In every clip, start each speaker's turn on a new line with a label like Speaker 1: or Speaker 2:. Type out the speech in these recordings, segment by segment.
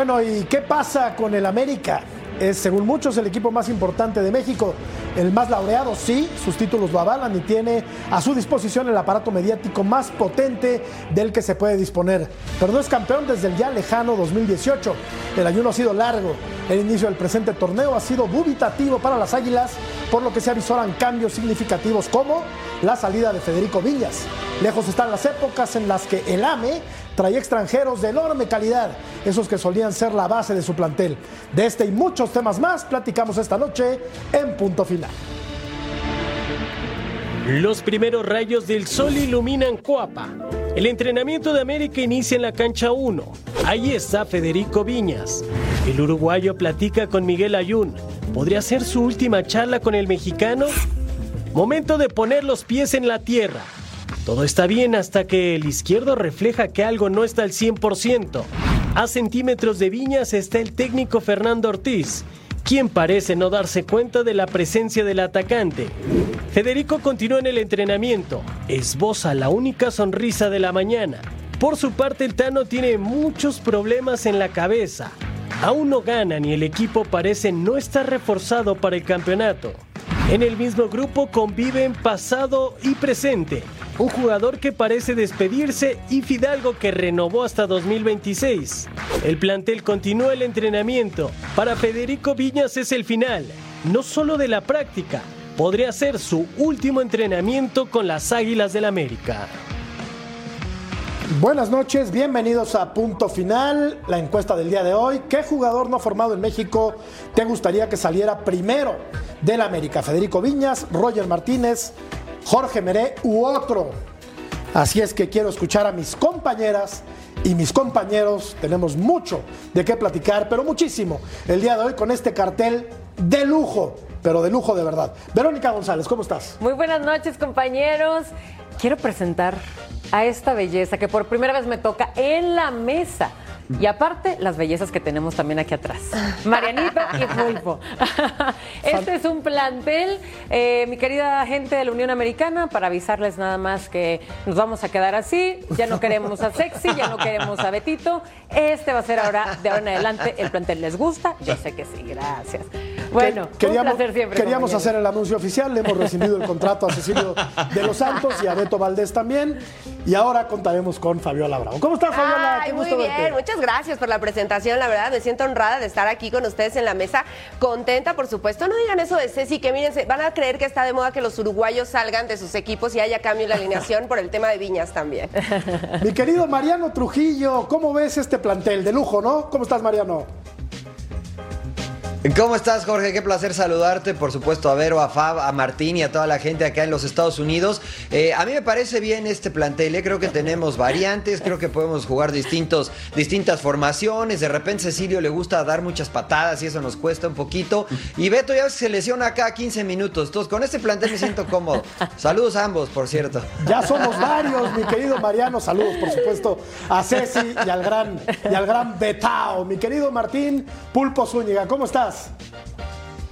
Speaker 1: Bueno, ¿y qué pasa con el América? Es, según muchos, el equipo más importante de México, el más laureado, sí, sus títulos lo avalan y tiene a su disposición el aparato mediático más potente del que se puede disponer. Pero no es campeón desde el ya lejano 2018. El ayuno ha sido largo. El inicio del presente torneo ha sido dubitativo para las Águilas, por lo que se avisoran cambios significativos como la salida de Federico Villas. Lejos están las épocas en las que el AME traía extranjeros de enorme calidad, esos que solían ser la base de su plantel. De este y muchos temas más platicamos esta noche en punto final.
Speaker 2: Los primeros rayos del sol iluminan Coapa. El entrenamiento de América inicia en la cancha 1. Ahí está Federico Viñas. El uruguayo platica con Miguel Ayun. ¿Podría ser su última charla con el mexicano? Momento de poner los pies en la tierra. Todo está bien hasta que el izquierdo refleja que algo no está al 100%. A centímetros de Viñas está el técnico Fernando Ortiz, quien parece no darse cuenta de la presencia del atacante. Federico continúa en el entrenamiento, esboza la única sonrisa de la mañana. Por su parte, el Tano tiene muchos problemas en la cabeza. Aún no ganan y el equipo parece no estar reforzado para el campeonato. En el mismo grupo conviven pasado y presente. Un jugador que parece despedirse y Fidalgo que renovó hasta 2026. El plantel continúa el entrenamiento. Para Federico Viñas es el final, no solo de la práctica, podría ser su último entrenamiento con las Águilas del América.
Speaker 1: Buenas noches, bienvenidos a Punto Final, la encuesta del día de hoy. ¿Qué jugador no formado en México te gustaría que saliera primero del América? Federico Viñas, Roger Martínez, Jorge Meré u otro. Así es que quiero escuchar a mis compañeras y mis compañeros. Tenemos mucho de qué platicar, pero muchísimo el día de hoy con este cartel de lujo, pero de lujo de verdad. Verónica González, ¿cómo estás?
Speaker 3: Muy buenas noches, compañeros. Quiero presentar a esta belleza que por primera vez me toca en la mesa. Y aparte, las bellezas que tenemos también aquí atrás. Marianito y Pulpo. Este es un plantel, eh, mi querida gente de la Unión Americana, para avisarles nada más que nos vamos a quedar así. Ya no queremos a Sexy, ya no queremos a Betito. Este va a ser ahora, de ahora en adelante, el plantel. ¿Les gusta? Yo sé que sí, gracias. Bueno,
Speaker 1: queríamos,
Speaker 3: un placer siempre.
Speaker 1: queríamos hacer el anuncio oficial, le hemos recibido el contrato a Cecilio de los Santos y a Beto Valdés también. Y ahora contaremos con Fabiola Bravo. ¿Cómo estás, Fabiola?
Speaker 4: Ay,
Speaker 1: Qué
Speaker 4: muy bien,
Speaker 1: verte.
Speaker 4: muchas gracias por la presentación, la verdad me siento honrada de estar aquí con ustedes en la mesa, contenta por supuesto, no digan eso de Ceci, que miren, van a creer que está de moda que los uruguayos salgan de sus equipos y haya cambio en la alineación por el tema de Viñas también.
Speaker 1: Mi querido Mariano Trujillo, ¿cómo ves este plantel? De lujo, ¿no? ¿Cómo estás, Mariano?
Speaker 5: ¿Cómo estás, Jorge? Qué placer saludarte, por supuesto, a Vero, a Fab, a Martín y a toda la gente acá en los Estados Unidos. Eh, a mí me parece bien este plantel, ¿eh? creo que tenemos variantes, creo que podemos jugar distintos, distintas formaciones. De repente Cecilio le gusta dar muchas patadas y eso nos cuesta un poquito. Y Beto ya se lesiona acá 15 minutos. Entonces, con este plantel me siento cómodo. Saludos a ambos, por cierto.
Speaker 1: Ya somos varios, mi querido Mariano. Saludos, por supuesto, a Ceci y al gran, y al gran Betao. Mi querido Martín Pulpo Zúñiga, ¿cómo estás?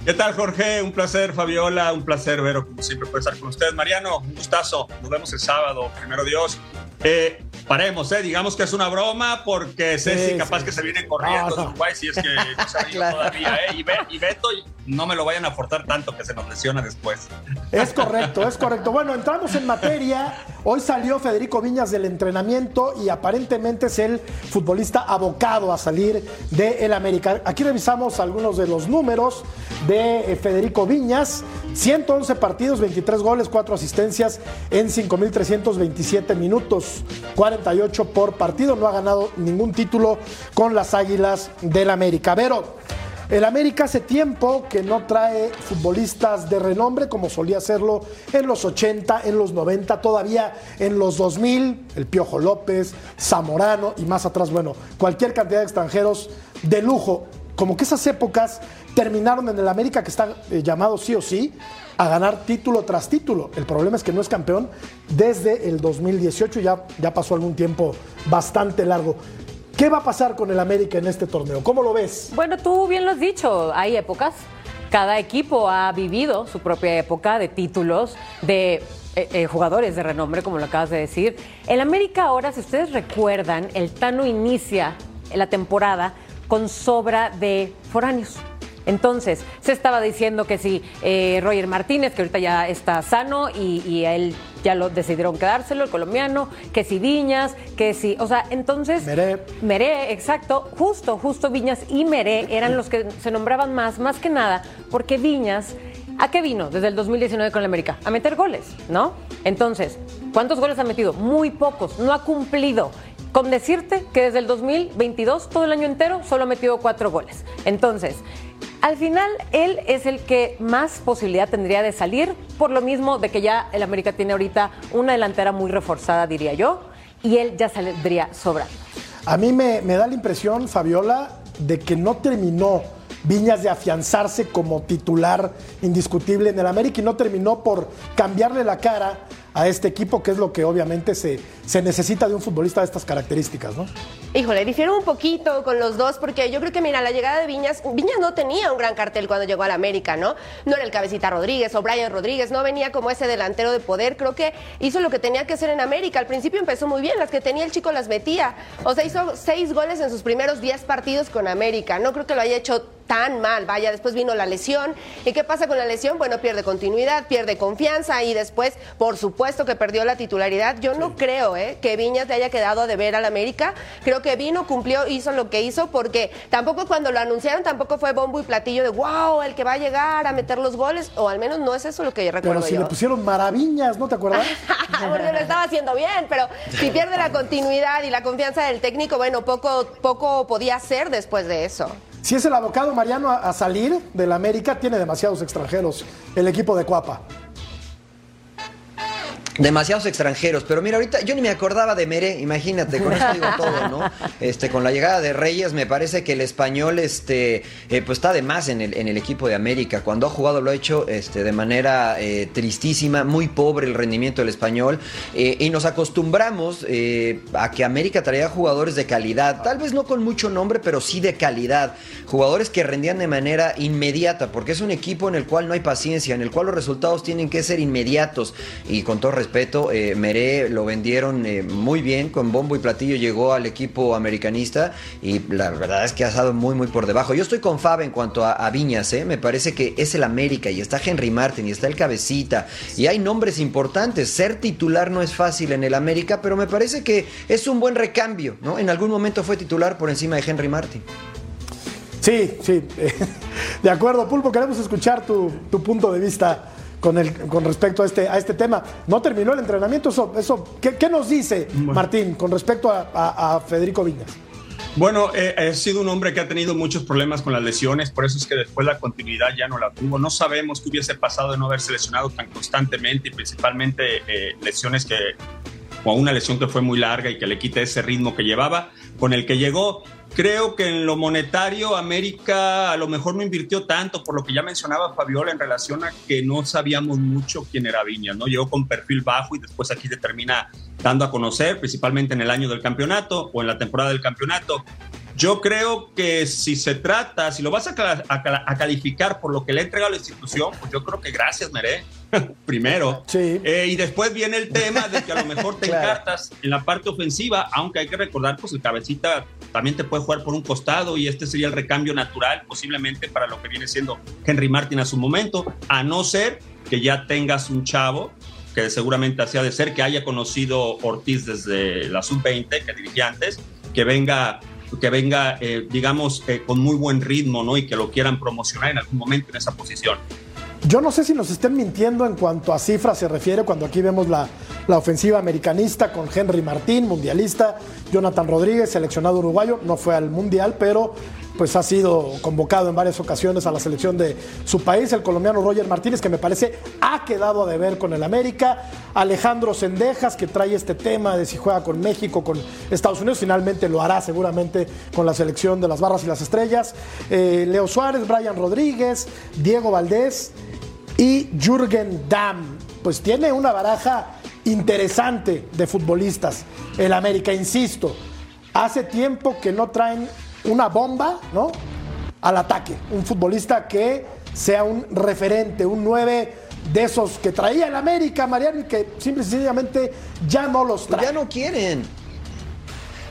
Speaker 6: ¿Qué tal, Jorge? Un placer, Fabiola. Un placer, Vero, como siempre, poder estar con ustedes. Mariano, un gustazo. Nos vemos el sábado, primero Dios. Eh, paremos, ¿eh? Digamos que es una broma porque Ceci
Speaker 1: Sí,
Speaker 6: capaz
Speaker 1: sí.
Speaker 6: que se viene corriendo
Speaker 1: No, no.
Speaker 6: de Uruguay si es que no se ha ido
Speaker 4: Claro.
Speaker 6: todavía, ¿eh? Y, Be- y Beto, no me lo vayan a forzar tanto que se nos lesiona después.
Speaker 1: Es correcto, es correcto. Bueno, entramos en materia. Hoy salió Federico Viñas del entrenamiento y aparentemente es el futbolista abocado a salir de el América. Aquí revisamos algunos de los números de eh, Federico Viñas. 111 partidos, 23 goles, 4 asistencias en 5.327 minutos, 48 por partido. No ha ganado ningún título con las Águilas del América. Pero el América hace tiempo que no trae futbolistas de renombre como solía hacerlo en los 80, en los 90, todavía en los 2000, el Piojo López, Zamorano y más atrás, bueno, cualquier cantidad de extranjeros de lujo. Como que esas épocas terminaron en el América que está eh, llamado sí o sí a ganar título tras título. El problema es que no es campeón desde el 2018, ya, ya pasó algún tiempo bastante largo. ¿Qué va a pasar con el América en este torneo? ¿Cómo lo ves?
Speaker 3: Bueno, tú bien lo has dicho, hay épocas. Cada equipo ha vivido su propia época de títulos, de eh, eh, jugadores de renombre, como lo acabas de decir. El América ahora, si ustedes recuerdan, el Tano inicia la temporada con sobra de foráneos. Entonces, se estaba diciendo que si eh, Roger Martínez, que ahorita ya está sano y, él ya lo decidieron quedárselo, el colombiano, que si Viñas, que si, o sea, entonces...
Speaker 1: Meré.
Speaker 3: Meré, exacto, justo, justo Viñas y Meré eran los que se nombraban más, más que nada, porque Viñas... ¿A qué vino desde el 2019 con la América? A meter goles, ¿no? Entonces, ¿cuántos goles ha metido? Muy pocos, no ha cumplido. Con decirte que desde el 2022, todo el año entero, solo ha metido cuatro goles. Entonces, al final, él es el que más posibilidad tendría de salir, por lo mismo de que ya el América tiene ahorita una delantera muy reforzada, diría yo, y él ya saldría sobrando.
Speaker 1: A mí me, me da la impresión, Fabiola, de que no terminó Viñas de afianzarse como titular indiscutible en el América y no terminó por cambiarle la cara a este equipo, que es lo que obviamente se, se necesita de un futbolista de estas características, ¿no?
Speaker 4: Híjole, difiero un poquito con los dos porque yo creo que, mira, la llegada de Viñas, Viñas no tenía un gran cartel cuando llegó al América, ¿no? No era el Cabecita Rodríguez o Brian Rodríguez, no venía como ese delantero de poder, creo que hizo lo que tenía que hacer en América. Al principio empezó muy bien, las que tenía el chico las metía, o sea, hizo seis goles en sus primeros diez partidos con América, no creo que lo haya hecho tan mal, vaya, después vino la lesión, ¿y qué pasa con la lesión? Bueno, pierde continuidad, pierde confianza y después, por supuesto que perdió la titularidad. Yo no creo, ¿eh? que Viñas le haya quedado a deber al América. Creo que vino, cumplió, hizo lo que hizo, porque tampoco cuando lo anunciaron tampoco fue bombo y platillo de wow, el que va a llegar a meter los goles, o al menos no es eso lo que yo recuerdo.
Speaker 1: Pero si le pusieron maravillas, ¿no te acuerdas?
Speaker 4: porque lo estaba haciendo bien, pero si pierde la continuidad y la confianza del técnico, bueno, poco, poco podía hacer después de eso.
Speaker 1: Si es el abocado Mariano a, a salir del América, tiene demasiados extranjeros el equipo de Cuapa.
Speaker 5: Demasiados extranjeros, pero mira, ahorita yo ni me acordaba de Meré, imagínate, con esto digo todo, ¿no? Este, con la llegada de Reyes, me parece que el español, este, eh, pues está de más en el, en el equipo de América. Cuando ha jugado lo ha hecho este, de manera eh, tristísima, muy pobre el rendimiento del español, eh, y nos acostumbramos a que América traía jugadores de calidad, tal vez no con mucho nombre, pero sí de calidad, jugadores que rendían de manera inmediata, porque es un equipo en el cual no hay paciencia, en el cual los resultados tienen que ser inmediatos, y con todo respeto, respeto, eh, Meré lo vendieron eh, muy bien, con bombo y platillo llegó al equipo americanista y la verdad es que ha estado muy, muy por debajo. Yo estoy con Fab en cuanto a, Viñas, ¿eh? me parece que es el América y está Henry Martin y está el Cabecita y hay nombres importantes. Ser titular no es fácil en el América, pero me parece que es un buen recambio, ¿no? En algún momento fue titular por encima de Henry Martin.
Speaker 1: Sí, sí, de acuerdo, Pulpo, queremos escuchar tu, tu punto de vista con, el, con respecto a este, a este tema. No terminó el entrenamiento, eso, eso ¿qué, nos dice Martín con respecto a, Federico Viñas?
Speaker 6: Bueno, eh, ha sido un hombre que ha tenido muchos problemas con las lesiones, por eso es que después la continuidad ya no la tuvo. No sabemos qué hubiese pasado de no haberse lesionado tan constantemente y principalmente eh, lesiones que, o una lesión que fue muy larga y que le quita ese ritmo que llevaba, con el que llegó. Creo que en lo monetario América a lo mejor no invirtió tanto, por lo que ya mencionaba Fabiola en relación a que no sabíamos mucho quién era Viña, ¿no? Llegó con perfil bajo y después aquí se termina dando a conocer, principalmente en el año del campeonato o en la temporada del campeonato. Yo creo que si se trata, si lo vas a, calificar por lo que le ha entregado la institución, pues yo creo que gracias, Meré, primero.
Speaker 1: Sí.
Speaker 6: Eh, y después viene el tema de que a lo mejor te encartas en la parte ofensiva, aunque hay que recordar, pues el cabecita también te puede jugar por un costado y este sería el recambio natural posiblemente para lo que viene siendo Henry Martin a su momento, a no ser que ya tengas un chavo que seguramente hacía de ser, que haya conocido Ortiz desde la sub-20 que dirigía antes, que venga que venga, eh, digamos, eh, con muy buen ritmo, ¿no? Y que lo quieran promocionar en algún momento en esa posición.
Speaker 1: Yo no sé si nos estén mintiendo en cuanto a cifras se refiere cuando aquí vemos la, la, ofensiva americanista con Henry Martín, mundialista, Jonathan Rodríguez, seleccionado uruguayo, no fue al mundial, pero pues ha sido convocado en varias ocasiones a la selección de su país, el colombiano Roger Martínez, que me parece ha quedado a deber con el América, Alejandro Sendejas, que trae este tema de si juega con México, con Estados Unidos, finalmente lo hará seguramente con la selección de las barras y las estrellas, eh, Leo Suárez, Brian Rodríguez, Diego Valdés y Jürgen Damm. Pues tiene una baraja interesante de futbolistas, el América, insisto. Hace tiempo que no traen una bomba, ¿no? Al ataque. Un futbolista que sea un referente, un 9 de esos que traía el América, Mariano, y que simple y sencillamente ya no los trae.
Speaker 5: Ya no quieren.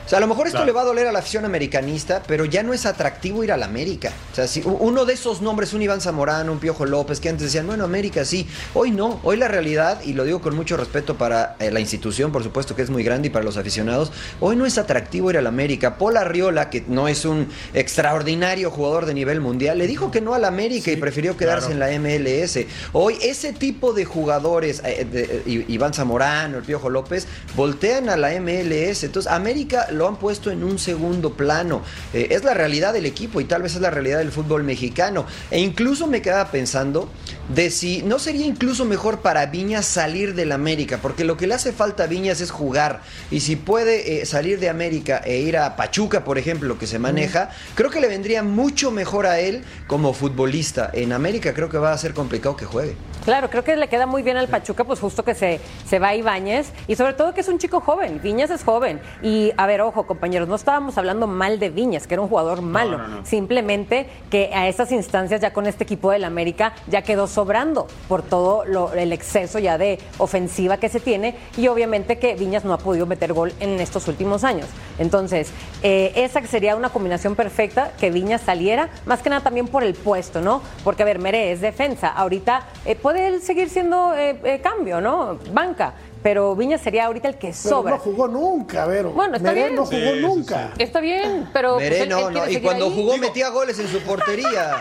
Speaker 5: O sea, a lo mejor esto
Speaker 6: Claro.
Speaker 5: le va a doler a la afición americanista, pero ya no es atractivo ir a la América. O sea, si uno de esos nombres, un Iván Zamorano, un Piojo López, que antes decían, bueno, América sí. Hoy no. Hoy la realidad, y lo digo con mucho respeto para eh, la institución, por supuesto que es muy grande y para los aficionados, hoy no es atractivo ir a la América. Paul Arriola, que no es un extraordinario jugador de nivel mundial, le dijo que no a la América y prefirió quedarse
Speaker 6: claro.
Speaker 5: en la MLS. Hoy ese tipo de jugadores, eh, de- eh, Iván Zamorano, el Piojo López, voltean a la MLS. Entonces, América lo han puesto en un segundo plano. Eh, es la realidad del equipo y tal vez es la realidad del fútbol mexicano. E incluso me quedaba pensando de si no sería incluso mejor para Viñas salir del América, porque lo que le hace falta a Viñas es jugar. Y si puede eh, salir de América e ir a Pachuca, por ejemplo, que se maneja, creo que le vendría mucho mejor a él como futbolista. En América creo que va a ser complicado que juegue.
Speaker 3: Claro, creo que le queda muy bien al Pachuca, pues justo que se, se va Ibáñez y sobre todo que es un chico joven. Viñas es joven. Y a ver, ojo, compañeros, no estábamos hablando mal de Viñas, que era un jugador malo.
Speaker 6: no, no.
Speaker 3: Simplemente que a esas instancias, ya con este equipo del América, ya quedó sobrando por todo lo- el exceso ya de ofensiva que se tiene. Y obviamente que Viñas no ha podido meter gol en estos últimos años. Entonces, eh, esa sería una combinación perfecta que Viñas saliera, más que nada también por el puesto, ¿no? Porque, a ver, Mere es defensa. Ahorita eh, puede él seguir siendo eh, cambio, ¿no? Banca. Pero Viñas sería ahorita el que
Speaker 1: Pero
Speaker 3: sobra.
Speaker 1: no jugó nunca, Vero.
Speaker 3: Bueno, está
Speaker 1: Meré
Speaker 3: bien.
Speaker 1: no jugó
Speaker 6: Sí, sí,
Speaker 1: nunca.
Speaker 3: Está bien, pero. pues,
Speaker 5: Meré
Speaker 3: él-
Speaker 5: no,
Speaker 3: él
Speaker 5: no, y cuando
Speaker 3: ahí.
Speaker 5: jugó metía goles en su portería.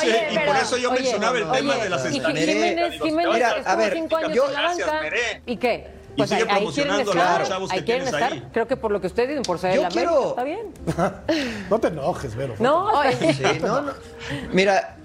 Speaker 6: Sí,
Speaker 3: Oye,
Speaker 6: y
Speaker 3: pero-
Speaker 6: por eso yo
Speaker 3: oye,
Speaker 6: mencionaba el
Speaker 3: oye,
Speaker 6: tema de las
Speaker 3: y
Speaker 6: estadísticas.
Speaker 3: Jiménez, Jiménez
Speaker 5: Mira,
Speaker 3: estuvo
Speaker 5: a ver,
Speaker 3: cinco años
Speaker 6: yo-
Speaker 3: en la
Speaker 6: gracias,
Speaker 3: banca.
Speaker 6: Meré.
Speaker 3: ¿Y qué?
Speaker 6: Y
Speaker 3: Pues
Speaker 6: sigue
Speaker 3: ahí, ahí quieren
Speaker 6: promocionando a los
Speaker 3: estar.
Speaker 6: chavos que
Speaker 3: ahí quieren
Speaker 6: tienes
Speaker 3: estar.
Speaker 6: ahí.
Speaker 3: Creo que por lo que ustedes dicen, por ser
Speaker 5: Yo
Speaker 3: el América,
Speaker 5: quiero-
Speaker 3: está bien.
Speaker 1: No te enojes, Vero.
Speaker 3: No,
Speaker 5: Sí, no, no. Mira,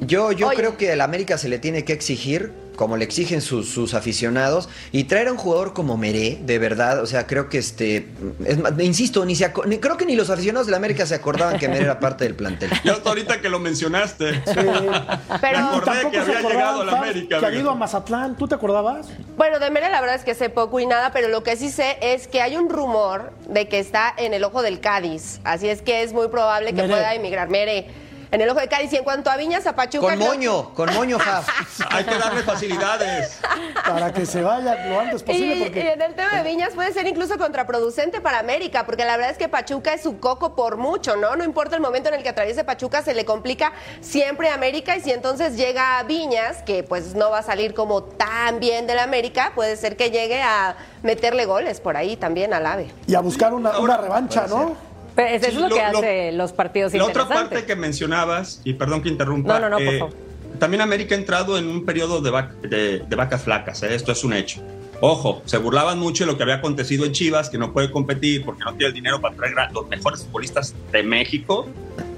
Speaker 5: yo, yo
Speaker 4: Oye.
Speaker 5: creo que al América se le tiene que exigir, como le exigen sus, sus aficionados, y traer a un jugador como Meré, de verdad, o sea, creo que este, es más, insisto, ni se ni- creo que ni los aficionados de la América se acordaban que Meré era parte del plantel.
Speaker 6: Yo hasta ahorita que lo mencionaste.
Speaker 4: Pero-
Speaker 6: Me acordé
Speaker 1: Tampoco
Speaker 6: que
Speaker 1: se
Speaker 6: había llegado a la América.
Speaker 1: Que había ido a Mazatlán, ¿tú te acordabas?
Speaker 4: Bueno, de Mere la verdad es que sé poco y nada, pero lo que sí sé es que hay un rumor de que está en el ojo del Cádiz. Así es que es muy probable que
Speaker 1: Mere.
Speaker 4: pueda emigrar Mere. En el ojo del Cádiz. Y en cuanto a Viñas, a Pachuca.
Speaker 5: Con
Speaker 4: creo-
Speaker 5: moño, con moño, Fab.
Speaker 6: Hay que darle facilidades.
Speaker 1: Para que se vaya lo antes posible.
Speaker 4: y
Speaker 1: Porque
Speaker 4: en el tema de Viñas puede ser incluso contraproducente para América, porque la verdad es que Pachuca es su coco por mucho, ¿no? No importa el momento en el que atraviese Pachuca, se le complica siempre a América y si entonces llega a Viñas, que pues no va a salir como tan bien del América, puede ser que llegue a meterle goles por ahí también al AVE.
Speaker 1: y a buscar una, una revancha, ¿no?
Speaker 3: Pero eso es
Speaker 6: Sí,
Speaker 3: lo, que
Speaker 6: lo- lo-
Speaker 3: hace los partidos
Speaker 6: La otra parte que mencionabas, y perdón que interrumpa,
Speaker 3: No, no, no, por
Speaker 6: eh,
Speaker 3: favor.
Speaker 6: también América ha entrado en un periodo de, vac- de- de vacas flacas, ¿eh? esto es un hecho. Ojo, se burlaban mucho de lo que había acontecido en Chivas, que no puede competir porque no tiene el dinero para traer a los mejores futbolistas de México.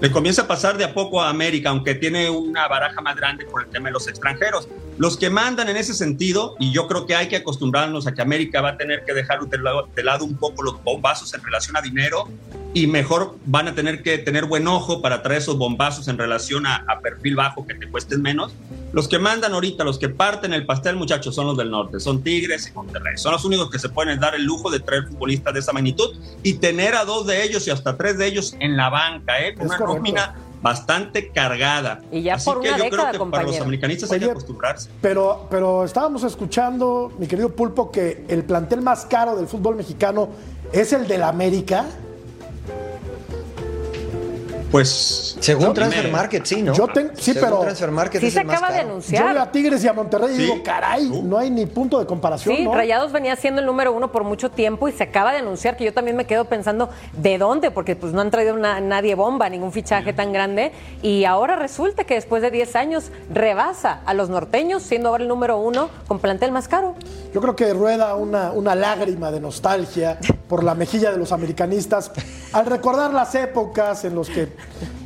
Speaker 6: Le comienza a pasar de a poco a América, aunque tiene una baraja más grande por el tema de los extranjeros. Los que mandan en ese sentido, y yo creo que hay que acostumbrarnos a que América va a tener que dejar de lado, de lado un poco los bombazos en relación a dinero y mejor van a tener que tener buen ojo para traer esos bombazos en relación a, a perfil bajo que te cuesten menos. Los que mandan ahorita, los que parten el pastel, muchachos, son los del norte, son Tigres y Monterrey. Son los únicos que se pueden dar el lujo de traer futbolistas de esa magnitud y tener a dos de ellos y hasta tres de ellos en la banca, ¿eh? con
Speaker 1: Es
Speaker 6: una
Speaker 1: correcto.
Speaker 6: nómina bastante cargada.
Speaker 3: Y ya
Speaker 6: Así
Speaker 3: por
Speaker 6: que
Speaker 3: una
Speaker 6: yo
Speaker 3: década,
Speaker 6: creo que para los americanistas hay que acostumbrarse.
Speaker 1: Pero, pero estábamos escuchando, mi querido Pulpo, que el plantel más caro del fútbol mexicano es el del América.
Speaker 6: Pues.
Speaker 5: Según. Transfer Market, sí, ¿no?
Speaker 1: Yo tengo, sí,
Speaker 5: Según
Speaker 1: pero
Speaker 5: Transfer Market
Speaker 3: Sí
Speaker 5: es
Speaker 3: se acaba de
Speaker 5: caro.
Speaker 1: yo
Speaker 3: anunciar.
Speaker 1: veo a Tigres y a Monterrey y digo, caray, no hay ni punto de comparación,
Speaker 3: Sí,
Speaker 1: ¿no?
Speaker 3: Rayados venía siendo el número uno por mucho tiempo y se acaba de anunciar que yo también me quedo pensando de dónde, porque pues no han traído una- nadie bomba, ningún fichaje tan grande. Y ahora resulta que después de 10 años rebasa a los norteños, siendo ahora el número uno con plantel más caro.
Speaker 1: Yo creo que rueda una, una lágrima de nostalgia por la mejilla de los americanistas al recordar las épocas en, los que,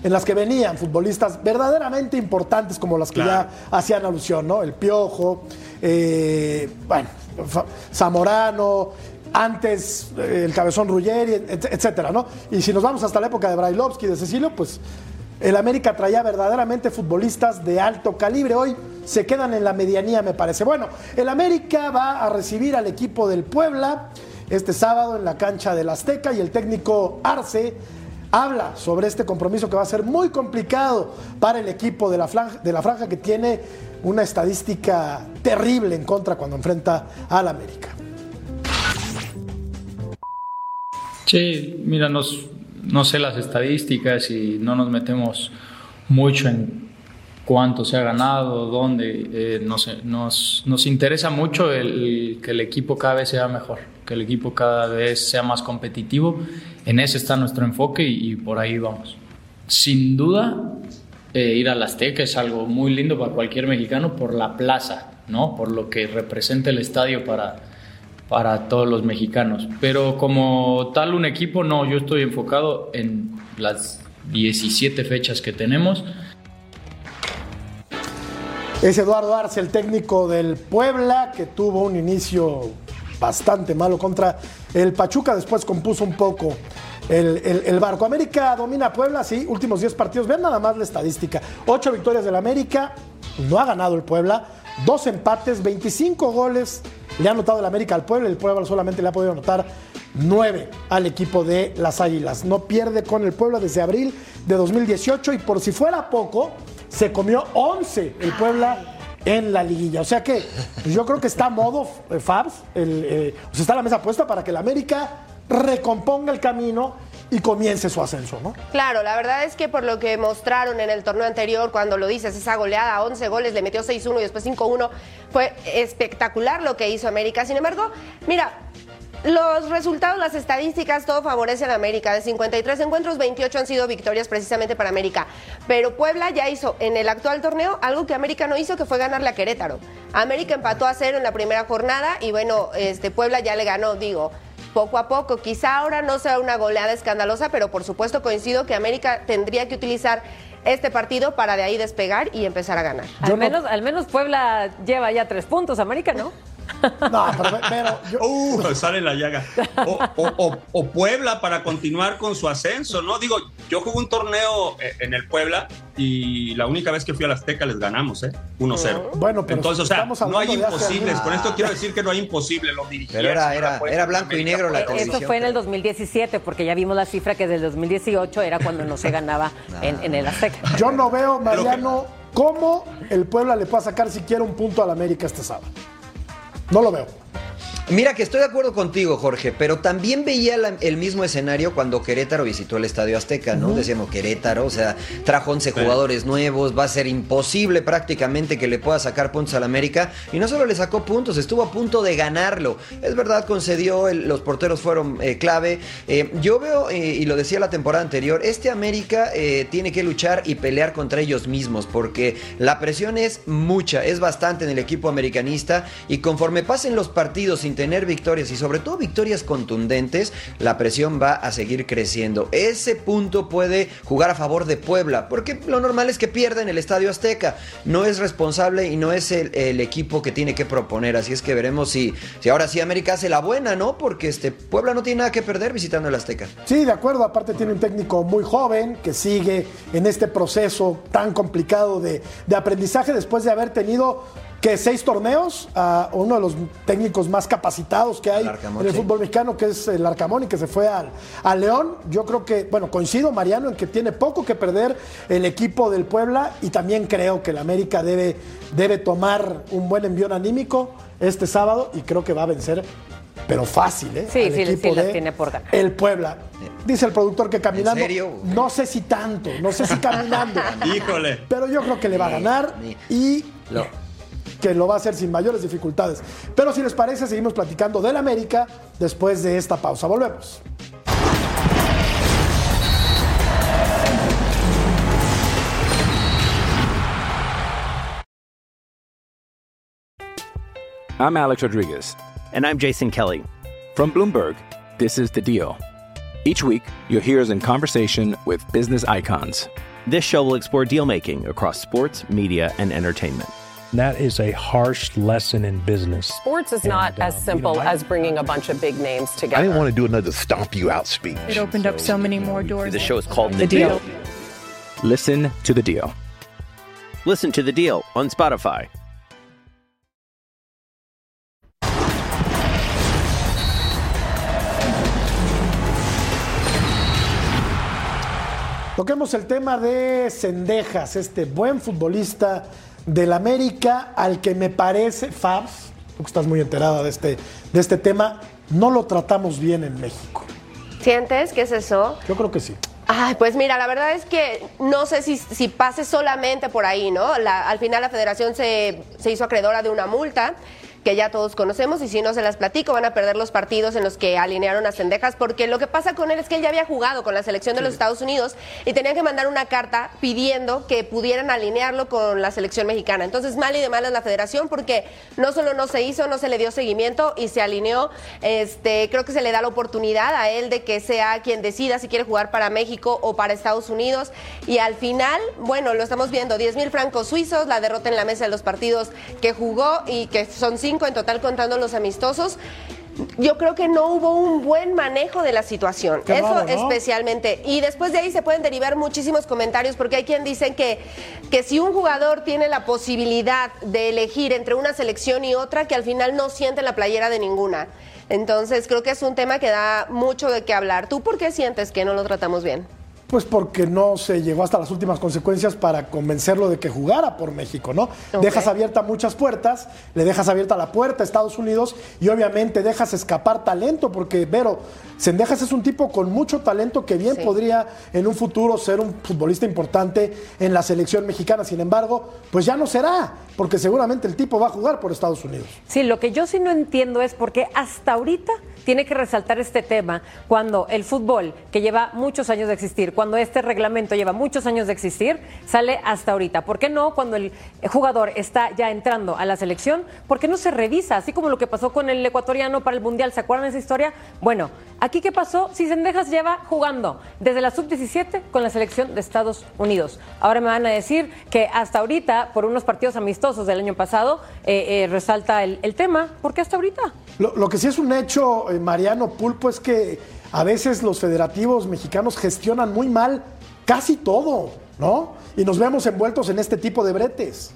Speaker 1: en las que venían futbolistas verdaderamente importantes como las que
Speaker 6: Claro.
Speaker 1: ya hacían alusión, ¿no? El Piojo, eh, bueno, Zamorano, antes eh, el Cabezón Ruggeri, et- etcétera, ¿no? Y si nos vamos hasta la época de Brailovsky, de Cecilio, pues el América traía verdaderamente futbolistas de alto calibre. Hoy se quedan en la medianía, me parece. Bueno, el América va a recibir al equipo del Puebla este sábado en la cancha del Azteca y el técnico Arce habla sobre este compromiso que va a ser muy complicado para el equipo de la franja, que tiene una estadística terrible en contra cuando enfrenta al América.
Speaker 7: Sí, mira, no sé las estadísticas y no nos metemos mucho en cuánto se ha ganado, dónde. eh, no sé, nos, nos interesa mucho el, que el equipo cada vez sea mejor, que el equipo cada vez sea más competitivo. En ese está nuestro enfoque y, y por ahí vamos. Sin duda, eh, ir al Azteca es algo muy lindo para cualquier mexicano por la plaza, ¿no? Por lo que representa el estadio para, para todos los mexicanos. Pero como tal un equipo, no, yo estoy enfocado en las 17 fechas que tenemos.
Speaker 1: Es Eduardo Arce, el técnico del Puebla, que tuvo un inicio bastante malo contra el Pachuca, después compuso un poco el, barco. América domina Puebla, sí, últimos 10 partidos. Vean nada más la estadística. 8 victorias del América, no ha ganado el Puebla, dos empates, 25 goles le ha anotado el América al Puebla, el Puebla solamente le ha podido anotar 9 al equipo de las Águilas. No pierde con el Puebla desde abril de 2018 y por si fuera poco, se comió 11 el Puebla en la liguilla. O sea que pues yo creo que está a modo eh, Fabs, el, eh, está la mesa puesta para que el América recomponga el camino y comience su ascenso, ¿no?
Speaker 4: Claro, la verdad es que por lo que mostraron en el torneo anterior, cuando lo dices, esa goleada, 11 goles, le metió 6-1 y después 5-1, fue espectacular lo que hizo América. Sin embargo, mira, los resultados, las estadísticas, todo favorece a América. De 53 encuentros, 28 han sido victorias precisamente para América. Pero Puebla ya hizo en el actual torneo algo que América no hizo, que fue ganarle a Querétaro. América empató a cero en la primera jornada y bueno, este Puebla ya le ganó, digo, poco a poco. Quizá ahora no sea una goleada escandalosa, pero por supuesto coincido que América tendría que utilizar este partido para de ahí despegar y empezar a ganar.
Speaker 3: Al menos, al menos Puebla lleva ya tres puntos, América, ¿no?
Speaker 1: No, pero, pero yo-
Speaker 6: Uh, sale la llaga. O, o- o- o Puebla para continuar con su ascenso, ¿no? Digo, yo jugué un torneo eh, en el Puebla y la única vez que fui al Azteca les ganamos, ¿eh? 1-0.
Speaker 1: Bueno, pero
Speaker 6: Entonces, o sea, no hay imposibles. Con esto quiero decir que no hay imposible. Lo dirigía.
Speaker 5: Pero era- era-
Speaker 6: Puebla,
Speaker 5: era blanco y negro la televisión.
Speaker 3: Eso fue en el 2017, porque ya vimos la cifra que desde el 2018 era cuando no se ganaba en, en el Azteca.
Speaker 1: yo no veo, Mariano, cómo el Puebla le pueda sacar siquiera un punto al América este sábado. No lo veo.
Speaker 5: Mira que estoy de acuerdo contigo, Jorge, pero también veía la- el mismo escenario cuando Querétaro visitó el Estadio Azteca, ¿no? Decíamos Querétaro, o sea, trajo 11 jugadores nuevos, va a ser imposible prácticamente que le pueda sacar puntos al América. Y no solo le sacó puntos, estuvo a punto de ganarlo. Es verdad, concedió, el- los porteros fueron eh, clave. Eh, yo veo, eh, y lo decía la temporada anterior, este América eh, tiene que luchar y pelear contra ellos mismos, porque la presión es mucha, es bastante en el equipo americanista, y conforme pasen los partidos sin tener victorias y sobre todo victorias contundentes, la presión va a seguir creciendo. Ese punto puede jugar a favor de Puebla, porque lo normal es que pierda en el Estadio Azteca. No es responsable y no es el, equipo que tiene que proponer. Así es que veremos si, si ahora sí América hace la buena, ¿no? Porque este Puebla no tiene nada que perder visitando el Azteca.
Speaker 1: Sí, de acuerdo. Aparte tiene un técnico muy joven que sigue en este proceso tan complicado de aprendizaje después de haber tenido que seis torneos a uno de los técnicos más capacitados que hay
Speaker 5: Arcamón,
Speaker 1: en el
Speaker 5: sí.
Speaker 1: fútbol mexicano, que es el Arcamón y que se fue al, al León. Yo creo que, bueno, coincido, Mariano, en que tiene poco que perder el equipo del Puebla y también creo que el América debe, debe tomar un buen envión anímico este sábado y creo que va a vencer pero fácil, ¿eh?
Speaker 3: Sí,
Speaker 1: Al
Speaker 3: sí,
Speaker 1: equipo
Speaker 3: sí
Speaker 1: de
Speaker 3: tiene por ganar.
Speaker 1: El Puebla. Dice el productor que caminando.
Speaker 5: serio?
Speaker 1: No sé si tanto, no sé si caminando.
Speaker 6: Híjole.
Speaker 1: Pero yo creo que le va a ganar y
Speaker 5: Lo-
Speaker 1: que lo va a hacer sin mayores dificultades. Pero si les parece, seguimos platicando del América después de esta pausa. Volvemos.
Speaker 8: I'm Alex Rodriguez.
Speaker 9: And I'm Jason Kelly.
Speaker 8: From Bloomberg, this is The Deal. Each week, you'll hear us in conversation with business icons.
Speaker 9: This show will explore deal making across sports, media, and entertainment.
Speaker 10: That is a harsh lesson in business.
Speaker 11: Sports is not
Speaker 10: And, uh,
Speaker 11: as
Speaker 10: you
Speaker 11: simple
Speaker 10: know, I-
Speaker 11: as bringing a bunch of big names together.
Speaker 12: I didn't want to do another stomp you out speech.
Speaker 13: It opened up so many more doors.
Speaker 9: The show is called
Speaker 13: The Deal.
Speaker 8: Listen to The Deal.
Speaker 9: Listen to The Deal on Spotify.
Speaker 1: Toquemos el tema de Cendejas, este buen futbolista del América, al que me parece, Fabs, tú estás muy enterada de este, de este tema, no lo tratamos bien en México.
Speaker 4: ¿Sientes que es eso?
Speaker 1: Yo creo que sí.
Speaker 4: Ay, pues mira, la verdad es que no sé si, si pase solamente por ahí, ¿no? La- al final la federación se, se hizo acreedora de una multa que ya todos conocemos y si no se las platico van a perder los partidos en los que alinearon a Cendejas porque lo que pasa con él es que él ya había jugado con la selección de los Estados Unidos y tenían que mandar una carta pidiendo que pudieran alinearlo con la selección mexicana. Entonces mal y de malas la federación porque no solo no se hizo, no se le dio seguimiento y se alineó. Este, creo que se le da la oportunidad a él de que sea quien decida si quiere jugar para México o para Estados Unidos y al final, bueno, lo estamos viendo, 10 mil francos suizos, la derrota en la mesa de los partidos que jugó y que son cinco en total contando los amistosos. Yo creo que no hubo un buen manejo de la situación.
Speaker 1: Qué
Speaker 4: Eso
Speaker 1: raro, ¿no?
Speaker 4: especialmente. Y después de ahí se pueden derivar muchísimos comentarios porque hay quien dicen que, que si un jugador tiene la posibilidad de elegir entre una selección y otra, que al final no siente la playera de ninguna. Entonces creo que es un tema que da mucho de qué hablar. ¿Tú por qué sientes que no lo tratamos bien?
Speaker 1: Pues porque no se llegó hasta las últimas consecuencias para convencerlo de que jugara por México, ¿no? Dejas abiertas muchas puertas, le dejas abierta la puerta a Estados Unidos y obviamente dejas escapar talento, porque Vero, Sendejas es un tipo con mucho talento que bien
Speaker 4: Sí.
Speaker 1: podría en un futuro ser un futbolista importante en la selección mexicana. Sin embargo, pues ya no será, porque seguramente el tipo va a jugar por Estados Unidos.
Speaker 3: Sí, lo que yo sí no entiendo es por qué hasta ahorita tiene que resaltar este tema cuando el fútbol, que lleva muchos años de existir, cuando este reglamento lleva muchos años de existir, sale hasta ahorita. ¿Por qué no cuando el jugador está ya entrando a la selección? ¿Por qué no se revisa? Así como lo que pasó con el ecuatoriano para el Mundial, ¿se acuerdan de esa historia? Bueno, aquí qué pasó? Si Sendejas lleva jugando desde la sub-17 con la selección de Estados Unidos. Ahora me van a decir que hasta ahorita, por unos partidos amistosos del año pasado, eh, eh, resalta el, tema. ¿Por qué hasta ahorita?
Speaker 1: Lo, lo que sí es un hecho, eh, Mariano Pulpo, es que a veces los federativos mexicanos gestionan muy mal casi todo, ¿no? Y nos vemos envueltos en este tipo de bretes.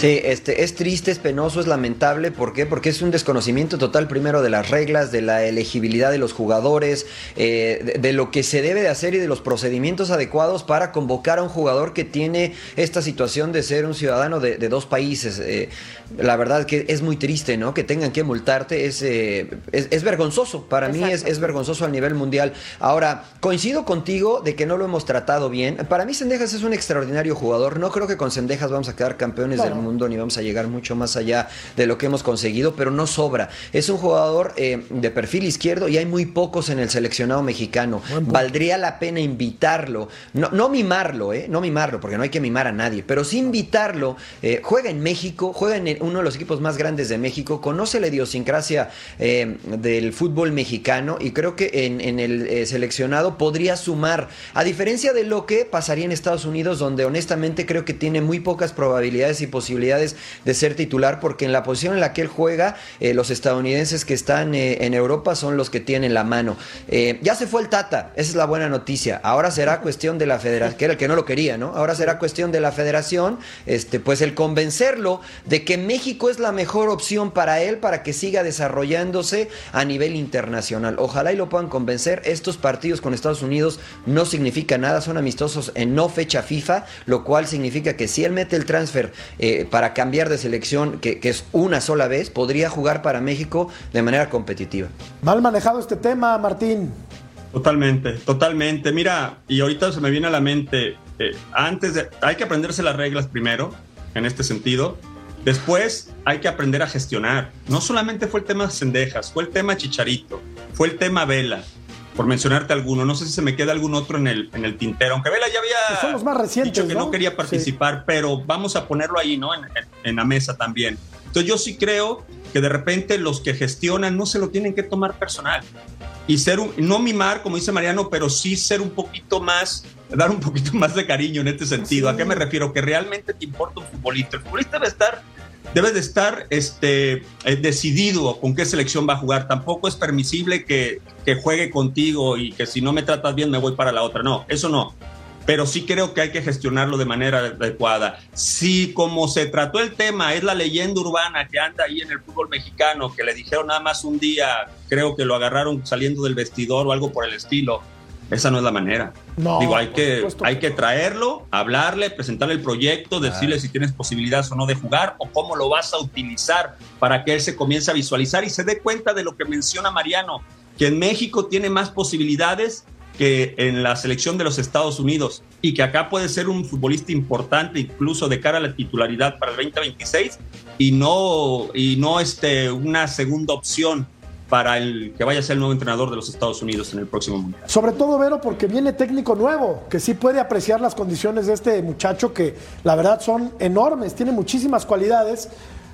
Speaker 5: Sí, este, es triste, es penoso, es lamentable. ¿Por qué? Porque es un desconocimiento total primero de las reglas, de la elegibilidad de los jugadores, eh, de, de lo que se debe de hacer y de los procedimientos adecuados para convocar a un jugador que tiene esta situación de ser un ciudadano de, de dos países. Eh, la verdad que es muy triste, ¿no? Que tengan que multarte, es, eh, es, es vergonzoso. Para mí es, es vergonzoso a nivel mundial. Ahora, coincido contigo de que no lo hemos tratado bien. Para mí Sendejas es un extraordinario jugador. No creo que con Sendejas vamos a quedar campeones
Speaker 1: Claro.
Speaker 5: del mundo ni vamos a llegar mucho más allá de lo que hemos conseguido, pero no sobra. Es un jugador eh, de perfil izquierdo y hay muy pocos en el seleccionado mexicano. Valdría la pena invitarlo, no, no mimarlo, eh, no mimarlo, porque no hay que mimar a nadie, pero sí invitarlo. eh, juega en México, juega en uno de los equipos más grandes de México, conoce la idiosincrasia del fútbol mexicano y creo que en, en el seleccionado podría sumar, a diferencia de lo que pasaría en Estados Unidos, donde honestamente creo que tiene muy pocas probabilidades y de ser titular, porque en la posición en la que él juega, eh, los estadounidenses que están eh, en Europa son los que tienen la mano. Eh, ya se fue el Tata, esa es la buena noticia. Ahora será cuestión de la federación, que era el que no lo quería, ¿no? Ahora será cuestión de la federación, este, pues el convencerlo de que México es la mejor opción para él, para que siga desarrollándose a nivel internacional. Ojalá y lo puedan convencer. Estos partidos con Estados Unidos no significa nada, son amistosos en no fecha FIFA, lo cual significa que si él mete el transfer para cambiar de selección, que, que es una sola vez, podría jugar para México de manera competitiva.
Speaker 1: Mal manejado este tema, Martín.
Speaker 6: Totalmente, totalmente. Mira, y ahorita se me viene a la mente, eh, antes de, hay que aprenderse las reglas primero, en este sentido. Después hay que aprender a gestionar. No solamente fue el tema Cendejas, fue el tema Chicharito, fue el tema Vela, por mencionarte alguno. No sé si se me queda algún otro en el, en el tintero, aunque Vela ya había
Speaker 1: Son los más recientes,
Speaker 6: dicho que no,
Speaker 1: ¿no?
Speaker 6: quería participar, pero vamos a ponerlo ahí, ¿no? En, en- en la mesa también. Entonces yo sí creo que de repente los que gestionan no se lo tienen que tomar personal y ser un, no mimar, como dice Mariano, pero sí ser un poquito más, dar un poquito más de cariño en este sentido. ¿A qué me refiero? Que realmente te importa un futbolista. El futbolista debe estar, debe de estar este, eh, decidido con qué selección va a jugar. Tampoco es permisible que, que juegue contigo y que si no me tratas bien me voy para la otra. No, eso no. Pero sí creo que hay que gestionarlo de manera adecuada. Si como se trató el tema es la leyenda urbana que anda ahí en el fútbol mexicano, que le dijeron nada más un día, creo que lo agarraron saliendo del vestidor o algo por el estilo, esa no es la manera.
Speaker 1: No,
Speaker 6: Digo, hay que,
Speaker 1: supuesto
Speaker 6: hay
Speaker 1: que
Speaker 6: que traerlo, hablarle, presentarle el proyecto, decirle si tienes posibilidades o no de jugar o cómo lo vas a utilizar para que él se comience a visualizar y se dé cuenta de lo que menciona Mariano, que en México tiene más posibilidades que en la selección de los Estados Unidos y que acá puede ser un futbolista importante incluso de cara a la titularidad para el 2026 y no, y no este, una segunda opción para el que vaya a ser el nuevo entrenador de los Estados Unidos en el próximo Mundial.
Speaker 1: Sobre todo, Vero, porque viene técnico nuevo, que sí puede apreciar las condiciones de este muchacho, que la verdad son enormes, tiene muchísimas cualidades.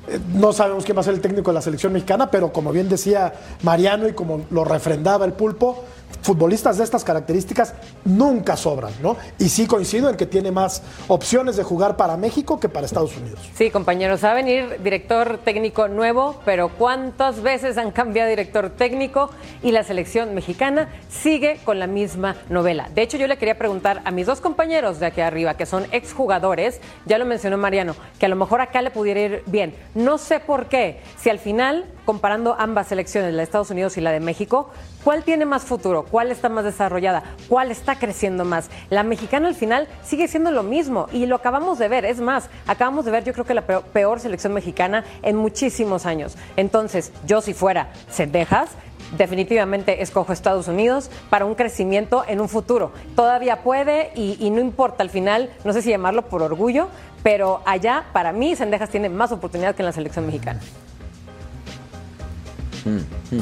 Speaker 1: Eh, No sabemos quién va a ser el técnico de la selección mexicana, pero como bien decía Mariano y como lo refrendaba el pulpo, futbolistas de estas características nunca sobran, ¿no? Y sí coincido en que tiene más opciones de jugar para México que para Estados Unidos.
Speaker 3: Sí, compañeros, va a venir director técnico nuevo, pero ¿cuántas veces han cambiado director técnico y la selección mexicana sigue con la misma novela? De hecho, yo le quería preguntar a mis dos compañeros de aquí arriba, que son exjugadores, ya lo mencionó Mariano, que a lo mejor acá le pudiera ir bien. No sé por qué, si al final, comparando ambas selecciones, la de Estados Unidos y la de México, ¿cuál tiene más futuro? ¿Cuál está más desarrollada? ¿Cuál está creciendo más? La mexicana al final sigue siendo lo mismo y lo acabamos de ver. Es más, acabamos de ver yo creo que la peor, selección mexicana en muchísimos años. Entonces, yo si fuera Cendejas, definitivamente escojo Estados Unidos para un crecimiento en un futuro. Todavía puede y, y no importa al final, no sé si llamarlo por orgullo, pero allá para mí Cendejas tiene más oportunidad que en la selección mexicana.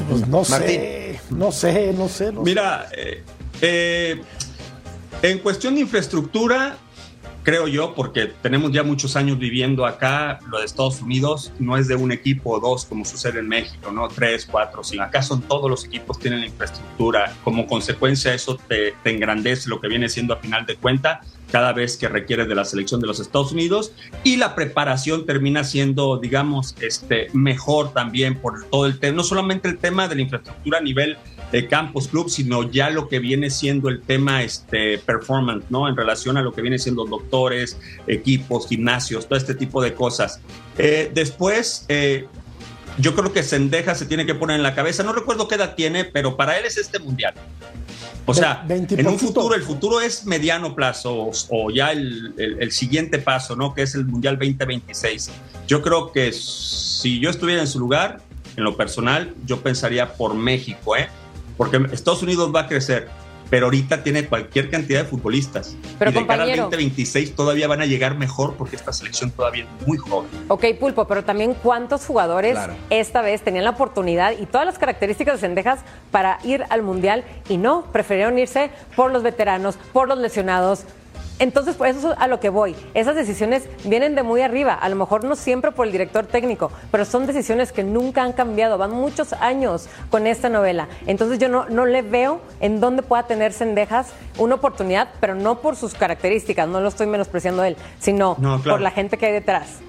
Speaker 1: Pues no sé, no sé, no sé. no sé.
Speaker 6: Mira, eh, eh, en cuestión de infraestructura, creo yo, porque tenemos ya muchos años viviendo acá, lo de Estados Unidos no es de un equipo o dos como sucede en México, ¿no? Tres, cuatro, sino acá son todos los equipos tienen la infraestructura. Como consecuencia eso te, te engrandece lo que viene siendo a final de cuenta cada vez que requiere de la selección de los Estados Unidos y la preparación termina siendo, digamos, este, mejor también por todo el tema, no solamente el tema de la infraestructura a nivel de campos, club, sino ya lo que viene siendo el tema este, performance, ¿no? En relación a lo que viene siendo doctores, equipos, gimnasios, todo este tipo de cosas. Eh, después, eh, yo creo que Sendeja se tiene que poner en la cabeza, no recuerdo qué edad tiene, pero para él es este mundial. O sea, en un futuro, el futuro es mediano plazo o, o ya el, el- el siguiente paso, ¿no? Que es el Mundial 2026. Yo creo que si yo estuviera en su lugar, en lo personal, yo pensaría por México, ¿eh? Porque Estados Unidos va a crecer, pero ahorita tiene cualquier cantidad de futbolistas.
Speaker 3: Pero,
Speaker 6: y de cara al
Speaker 3: compañero.
Speaker 6: 2026 todavía van a llegar mejor porque esta selección todavía es muy joven.
Speaker 3: Ok, Pulpo, pero también cuántos jugadores
Speaker 5: Claro.
Speaker 3: esta vez tenían la oportunidad y todas las características de Cendejas para ir al Mundial y no, prefirieron irse por los veteranos, por los lesionados. Entonces, pues eso es a lo que voy. Esas decisiones vienen de muy arriba, a lo mejor no siempre por el director técnico, pero son decisiones que nunca han cambiado, van muchos años con esta novela. Entonces yo no, no le veo en dónde pueda tener Cendejas una oportunidad, pero no por sus características, no lo estoy menospreciando él, sino
Speaker 6: No, claro.
Speaker 3: por la gente que hay detrás.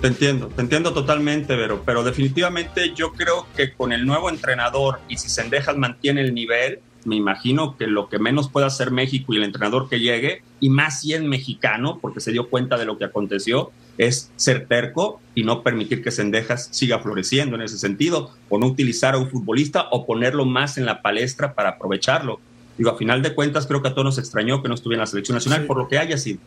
Speaker 6: Te entiendo, te entiendo totalmente, Vero, pero definitivamente yo creo que con el nuevo entrenador y si Sendejas mantiene el nivel, me imagino que lo que menos puede hacer México y el entrenador que llegue, y más si es mexicano, porque se dio cuenta de lo que aconteció, es ser terco y no permitir que Sendejas siga floreciendo en ese sentido, o no utilizar a un futbolista o ponerlo más en la palestra para aprovecharlo. Digo, a final de cuentas creo que a todos nos extrañó que no estuviera en la selección nacional, por lo que haya sido.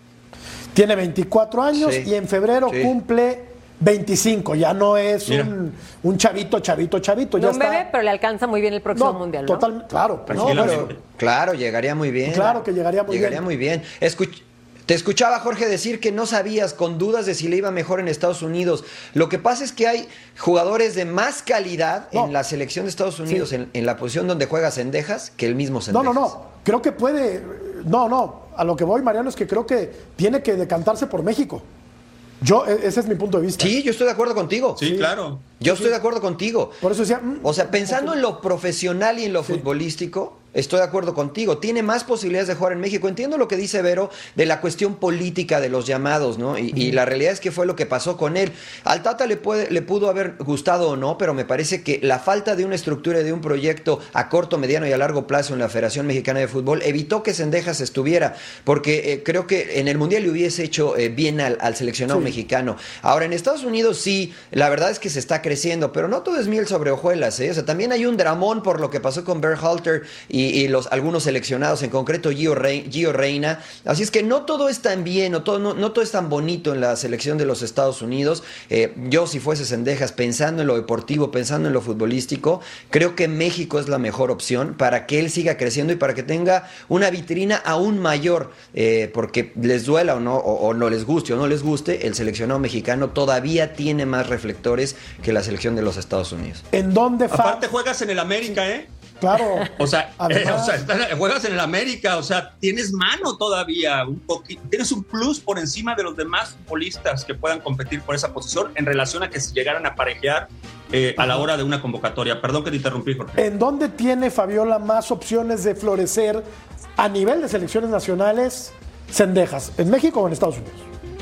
Speaker 1: Tiene 24 años
Speaker 5: Sí.
Speaker 1: y en febrero
Speaker 5: Sí.
Speaker 1: cumple 25. Ya no es un, un chavito, chavito, chavito.
Speaker 3: No
Speaker 1: Ya
Speaker 3: un
Speaker 1: está.
Speaker 3: bebé, pero le alcanza muy bien el próximo
Speaker 1: No,
Speaker 3: mundial, ¿no?
Speaker 1: total- claro. No, pero-
Speaker 5: Claro, llegaría muy bien.
Speaker 1: Claro que llegaría muy
Speaker 5: llegaría
Speaker 1: bien.
Speaker 5: muy bien. Escuch- te escuchaba, Jorge, decir que no sabías con dudas de si le iba mejor en Estados Unidos. Lo que pasa es que hay jugadores de más calidad
Speaker 1: No.
Speaker 5: en la selección de Estados Unidos,
Speaker 1: Sí.
Speaker 5: en, en la posición donde juega Sendejas, que el mismo
Speaker 1: No,
Speaker 5: Sendejas.
Speaker 1: no, no. Creo que puede. No, no. A lo que voy, Mariano, es que creo que tiene que decantarse por México. Yo, e- ese es mi punto de vista.
Speaker 5: Sí, yo estoy de acuerdo contigo.
Speaker 6: Sí, claro.
Speaker 5: Yo estoy de acuerdo contigo.
Speaker 1: Por eso decía. mm,
Speaker 5: O sea, pensando en lo profesional y en lo futbolístico, estoy de acuerdo contigo. Tiene más posibilidades de jugar en México. Entiendo lo que dice Vero de la cuestión política de los llamados, ¿no? Y, y la realidad es que fue lo que pasó con él. Al Tata le, puede, le pudo haber gustado o no, pero me parece que la falta de una estructura y de un proyecto a corto, mediano y a largo plazo en la Federación Mexicana de Fútbol evitó que Sendejas estuviera, porque eh, creo que en el Mundial le hubiese hecho eh, bien al, al seleccionado
Speaker 1: Sí.
Speaker 5: mexicano. Ahora, en Estados Unidos sí, la verdad es que se está creciendo, pero no todo es miel sobre hojuelas, ¿eh? O sea, también hay un dramón por lo que pasó con Berhalter y, y los, algunos seleccionados, en concreto Gio, Rey- Gio Reina. Así es que no todo es tan bien, o todo, no, no todo es tan bonito en la selección de los Estados Unidos. Eh, yo, si fuese Sendejas, pensando en lo deportivo, pensando en lo futbolístico, creo que México es la mejor opción para que él siga creciendo y para que tenga una vitrina aún mayor, eh, porque les duela o no, o, o no les guste o no les guste, el seleccionado mexicano todavía tiene más reflectores que la selección de los Estados Unidos.
Speaker 1: ¿En dónde
Speaker 6: Aparte juegas en el América, ¿eh?
Speaker 1: Claro.
Speaker 6: O sea, eh, o sea, estás- juegas en el América, o sea, tienes mano todavía, un poquito, tienes un plus por encima de los demás futbolistas que puedan competir por esa posición en relación a que si llegaran a parejear eh, a la hora de una convocatoria. Perdón que te interrumpí, Jorge.
Speaker 1: ¿En dónde tiene Fabiola más opciones de florecer a nivel de selecciones nacionales Cendejas? ¿En México o en Estados Unidos?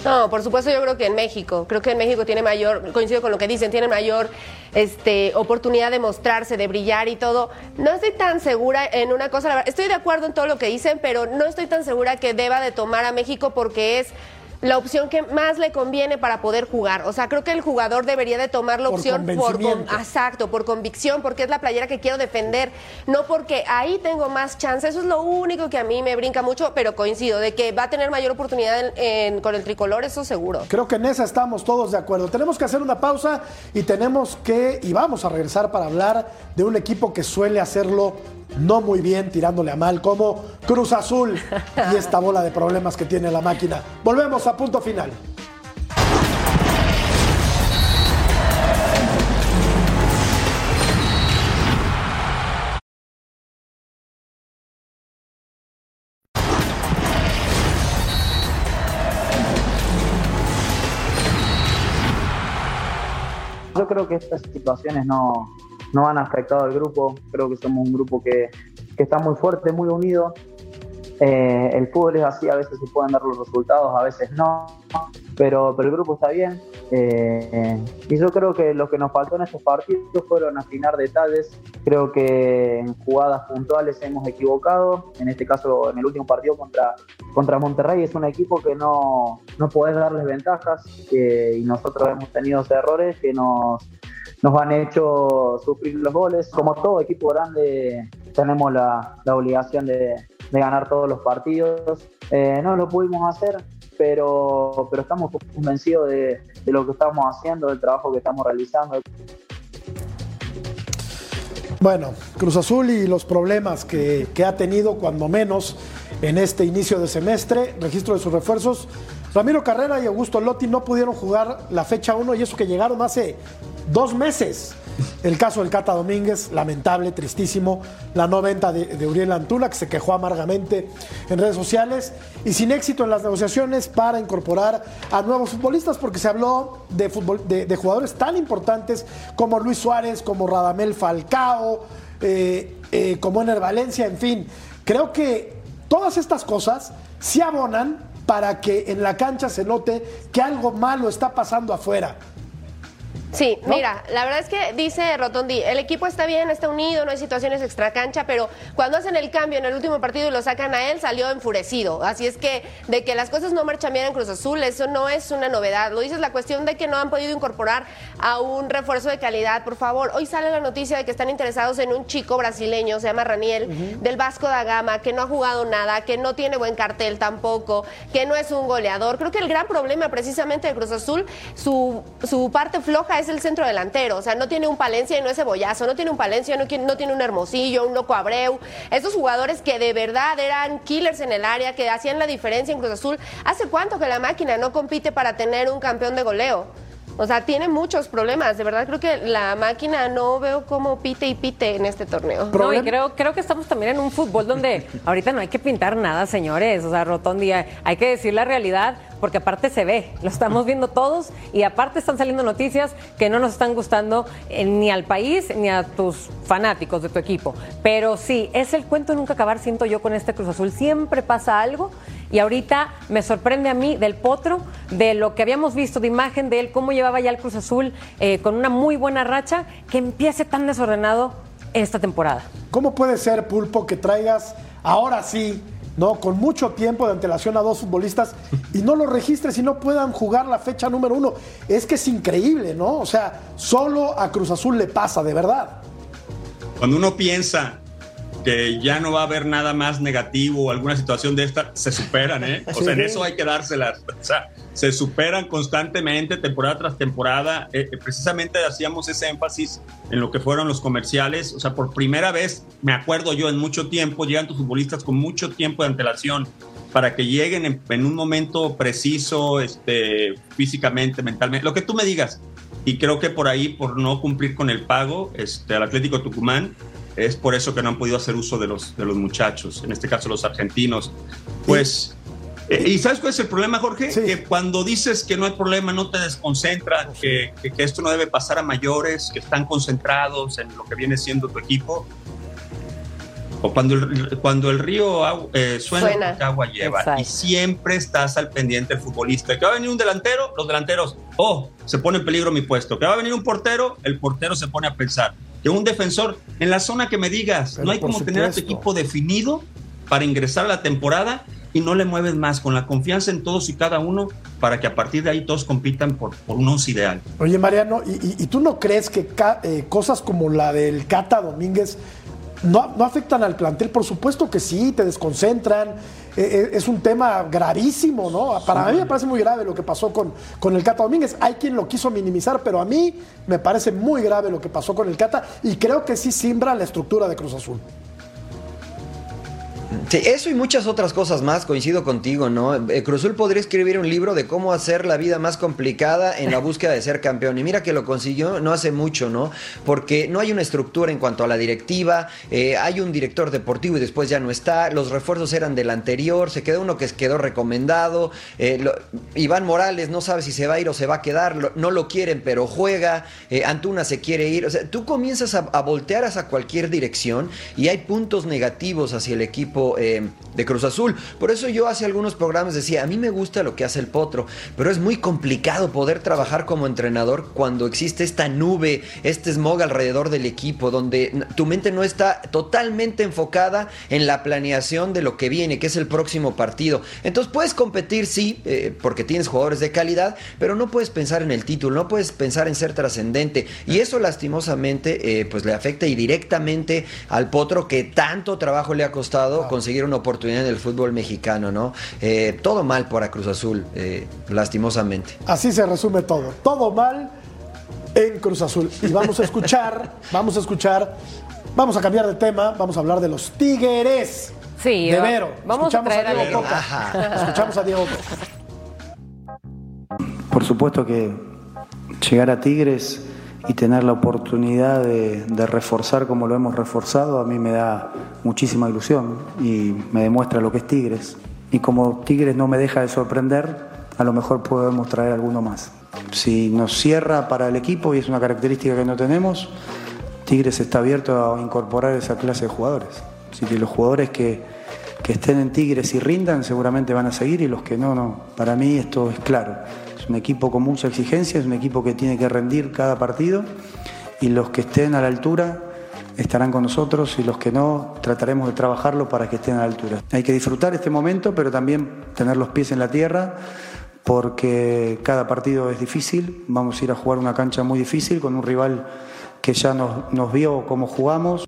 Speaker 4: No, por supuesto yo creo que en México, creo que en México tiene mayor, coincido con lo que dicen, tiene mayor este, oportunidad de mostrarse, de brillar y todo. No estoy tan segura en una cosa, la verdad, estoy de acuerdo en todo lo que dicen, pero no estoy tan segura que deba de tomar a México porque es la opción que más le conviene para poder jugar. O sea, creo que el jugador debería de tomar la
Speaker 1: Por
Speaker 4: opción por, exacto, por convicción, porque es la playera que quiero defender, no porque ahí tengo más chance. Eso es lo único que a mí me brinca mucho, pero coincido de que va a tener mayor oportunidad en- en- con el tricolor, eso seguro.
Speaker 1: Creo que en esa estamos todos de acuerdo. Tenemos que hacer una pausa y tenemos que, y vamos a regresar para hablar de un equipo que suele hacerlo no muy bien, tirándole a mal, como Cruz Azul y esta bola de problemas que tiene la máquina. Volvemos a punto final.
Speaker 14: Yo creo que estas situaciones no, no han afectado al grupo. Creo que somos un grupo que, que está muy fuerte, muy unido. Eh, el fútbol es así, a veces se pueden dar los resultados, a veces no, pero, pero el grupo está bien. Eh, y yo creo que lo que nos faltó en estos partidos fueron afinar detalles. Creo que en jugadas puntuales hemos equivocado. En este caso, en el último partido contra, contra Monterrey, es un equipo que no, no podés darles ventajas eh, y nosotros hemos tenido errores que nos, nos han hecho sufrir los goles. Como todo equipo grande, tenemos la, obligación de, ganar todos los partidos. Eh, no lo pudimos hacer, pero, pero estamos convencidos de, lo que estamos haciendo, del trabajo que estamos realizando.
Speaker 1: Bueno, Cruz Azul y los problemas que ha tenido, cuando menos, en este inicio de semestre, registro de sus refuerzos. Ramiro Carrera y Augusto Lotti no pudieron jugar la fecha 1 y eso que llegaron hace dos meses. El caso del Cata Domínguez, lamentable, tristísimo. La no venta de, Uriel Antuna, que se quejó amargamente en redes sociales. Y sin éxito en las negociaciones para incorporar a nuevos futbolistas, porque se habló de, fútbol, de, de jugadores tan importantes como Luis Suárez, como Radamel Falcao, eh, eh, como Ener Valencia, en fin. Creo que todas estas cosas se abonan para que en la cancha se note que algo malo está pasando afuera.
Speaker 4: Sí, mira, la verdad es que dice Rotondi, el equipo está bien, está unido, no hay situaciones extracancha, pero cuando hacen el cambio en el último partido y lo sacan a él, salió enfurecido. Así es que de que las cosas no marchan bien en Cruz Azul, eso no es una novedad. Lo dices la cuestión de que no han podido incorporar a un refuerzo de calidad, por favor. Hoy sale la noticia de que están interesados en un chico brasileño, se llama Raniel, del Vasco da Gama, que no ha jugado nada, que no tiene buen cartel tampoco, que no es un goleador. Creo que el gran problema precisamente de Cruz Azul, su, su parte floja es el centro delantero. O sea, no tiene un Palencia y no es cebollazo, no tiene un Palencia, no, no tiene un Hermosillo, un Loco Abreu. Esos jugadores que de verdad eran killers en el área, que hacían la diferencia en Cruz Azul. ¿Hace cuánto que la máquina no compite para tener un campeón de goleo? O sea, tiene muchos problemas. De verdad, creo que la máquina no veo cómo pite y pite en este torneo.
Speaker 3: No, y creo, creo que estamos también en un fútbol donde ahorita no hay que pintar nada, señores. O sea, Rotondi, hay que decir la realidad porque aparte se ve, lo estamos viendo todos y aparte están saliendo noticias que no nos están gustando eh, ni al país ni a tus fanáticos de tu equipo. Pero sí, es el cuento de nunca acabar, siento yo, con este Cruz Azul. Siempre pasa algo y ahorita me sorprende a mí del potro, de lo que habíamos visto de imagen de él, cómo llevaba ya el Cruz Azul eh, con una muy buena racha, que empiece tan desordenado esta temporada.
Speaker 1: ¿Cómo puede ser, Pulpo, que traigas ahora sí ¿no? Con mucho tiempo de antelación a dos futbolistas y no los registres y no puedan jugar la fecha número uno. Es que es increíble, ¿no? O sea, solo a Cruz Azul le pasa, de verdad.
Speaker 6: Cuando uno piensa que ya no va a haber nada más negativo o alguna situación de esta, se superan, ¿eh? O sea, en eso hay que dárselas. O sea, se superan constantemente, temporada tras temporada. Eh, eh, precisamente hacíamos ese énfasis en lo que fueron los comerciales. O sea, por primera vez, me acuerdo yo, en mucho tiempo, llegan tus futbolistas con mucho tiempo de antelación para que lleguen en, un momento preciso, este, físicamente, mentalmente, lo que tú me digas. Y creo que por ahí, por no cumplir con el pago, este, al Atlético Tucumán, es por eso que no han podido hacer uso de los, de los muchachos, en este caso los argentinos. Pues, eh, ¿y sabes cuál es el problema, Jorge? Que cuando dices que no hay problema, no te desconcentra, que, que, esto no debe pasar a mayores, que están concentrados en lo que viene siendo tu equipo. O cuando el, cuando el río eh, suena, agua lleva. Y siempre estás al pendiente del futbolista. Que va a venir un delantero, los delanteros, oh, se pone en peligro mi puesto. Que va a venir un portero, el portero se pone a pensar que un defensor en la zona que me digas. no hay como tener a tu equipo definido para ingresar a la temporada y no le mueves más, con la confianza en todos y cada uno, para que a partir de ahí todos compitan por, por un once ideal.
Speaker 1: Oye, Mariano, ¿y, tú no crees que eh, cosas como la del Cata Domínguez no, no, afectan al plantel? Por supuesto que sí, te desconcentran, eh, eh, es un tema gravísimo, ¿no? Para mí me parece muy grave lo que pasó con, con el Cata Domínguez. Hay quien lo quiso minimizar, pero a mí me parece muy grave lo que pasó con el Cata y creo que sí simbra la estructura de Cruz Azul.
Speaker 5: Sí, eso y muchas otras cosas más, coincido contigo, ¿no? Eh, Cruzul podría escribir un libro de cómo hacer la vida más complicada en la búsqueda de ser campeón. Y mira que lo consiguió no hace mucho, ¿no? Porque no hay una estructura en cuanto a la directiva, eh, hay un director deportivo y después ya no está, los refuerzos eran del anterior, se quedó uno que quedó recomendado, eh, Iván Morales no sabe si se va a ir o se va a quedar, no lo quieren pero juega, Antuna se quiere ir, o sea, tú comienzas a, voltear hacia cualquier dirección y hay puntos negativos hacia el equipo eh, de Cruz Azul. Por eso yo hace algunos programas decía, a mí me gusta lo que hace el Potro, pero es muy complicado poder trabajar como entrenador cuando existe esta nube, este smog alrededor del equipo, donde tu mente no está totalmente enfocada en la planeación de lo que viene, que es el próximo partido. Entonces puedes competir, sí, eh, porque tienes jugadores de calidad, pero no puedes pensar en el título, no puedes pensar en ser trascendente. Y eso lastimosamente, eh, pues le afecta y directamente al Potro que tanto trabajo le ha costado conseguir una oportunidad en el fútbol mexicano, ¿no? Eh, todo mal para Cruz Azul, eh, lastimosamente.
Speaker 1: Así se resume todo. Todo mal en Cruz Azul. Y vamos a escuchar, vamos a escuchar, vamos a cambiar de tema, vamos a hablar de los Tigres.
Speaker 3: Sí,
Speaker 1: de Vero.
Speaker 3: Vamos
Speaker 1: Escuchamos
Speaker 3: a,
Speaker 1: a Diego Coca. Escuchamos a Diego
Speaker 15: Por supuesto que llegar a Tigres y tener la oportunidad de, reforzar como lo hemos reforzado, a mí me da muchísima ilusión y me demuestra lo que es Tigres. Y como Tigres no me deja de sorprender, a lo mejor podemos traer alguno más. Si nos cierra para el equipo, y es una característica que no tenemos, Tigres está abierto a incorporar esa clase de jugadores. Así que los jugadores que, que estén en Tigres y rindan seguramente van a seguir y los que no, no. Para mí esto es claro un equipo con mucha exigencia, es un equipo que tiene que rendir cada partido y los que estén a la altura estarán con nosotros y los que no trataremos de trabajarlo para que estén a la altura. Hay que disfrutar este momento, pero también tener los pies en la tierra porque cada partido es difícil, vamos a ir a jugar una cancha muy difícil con un rival que ya nos, nos vio cómo jugamos.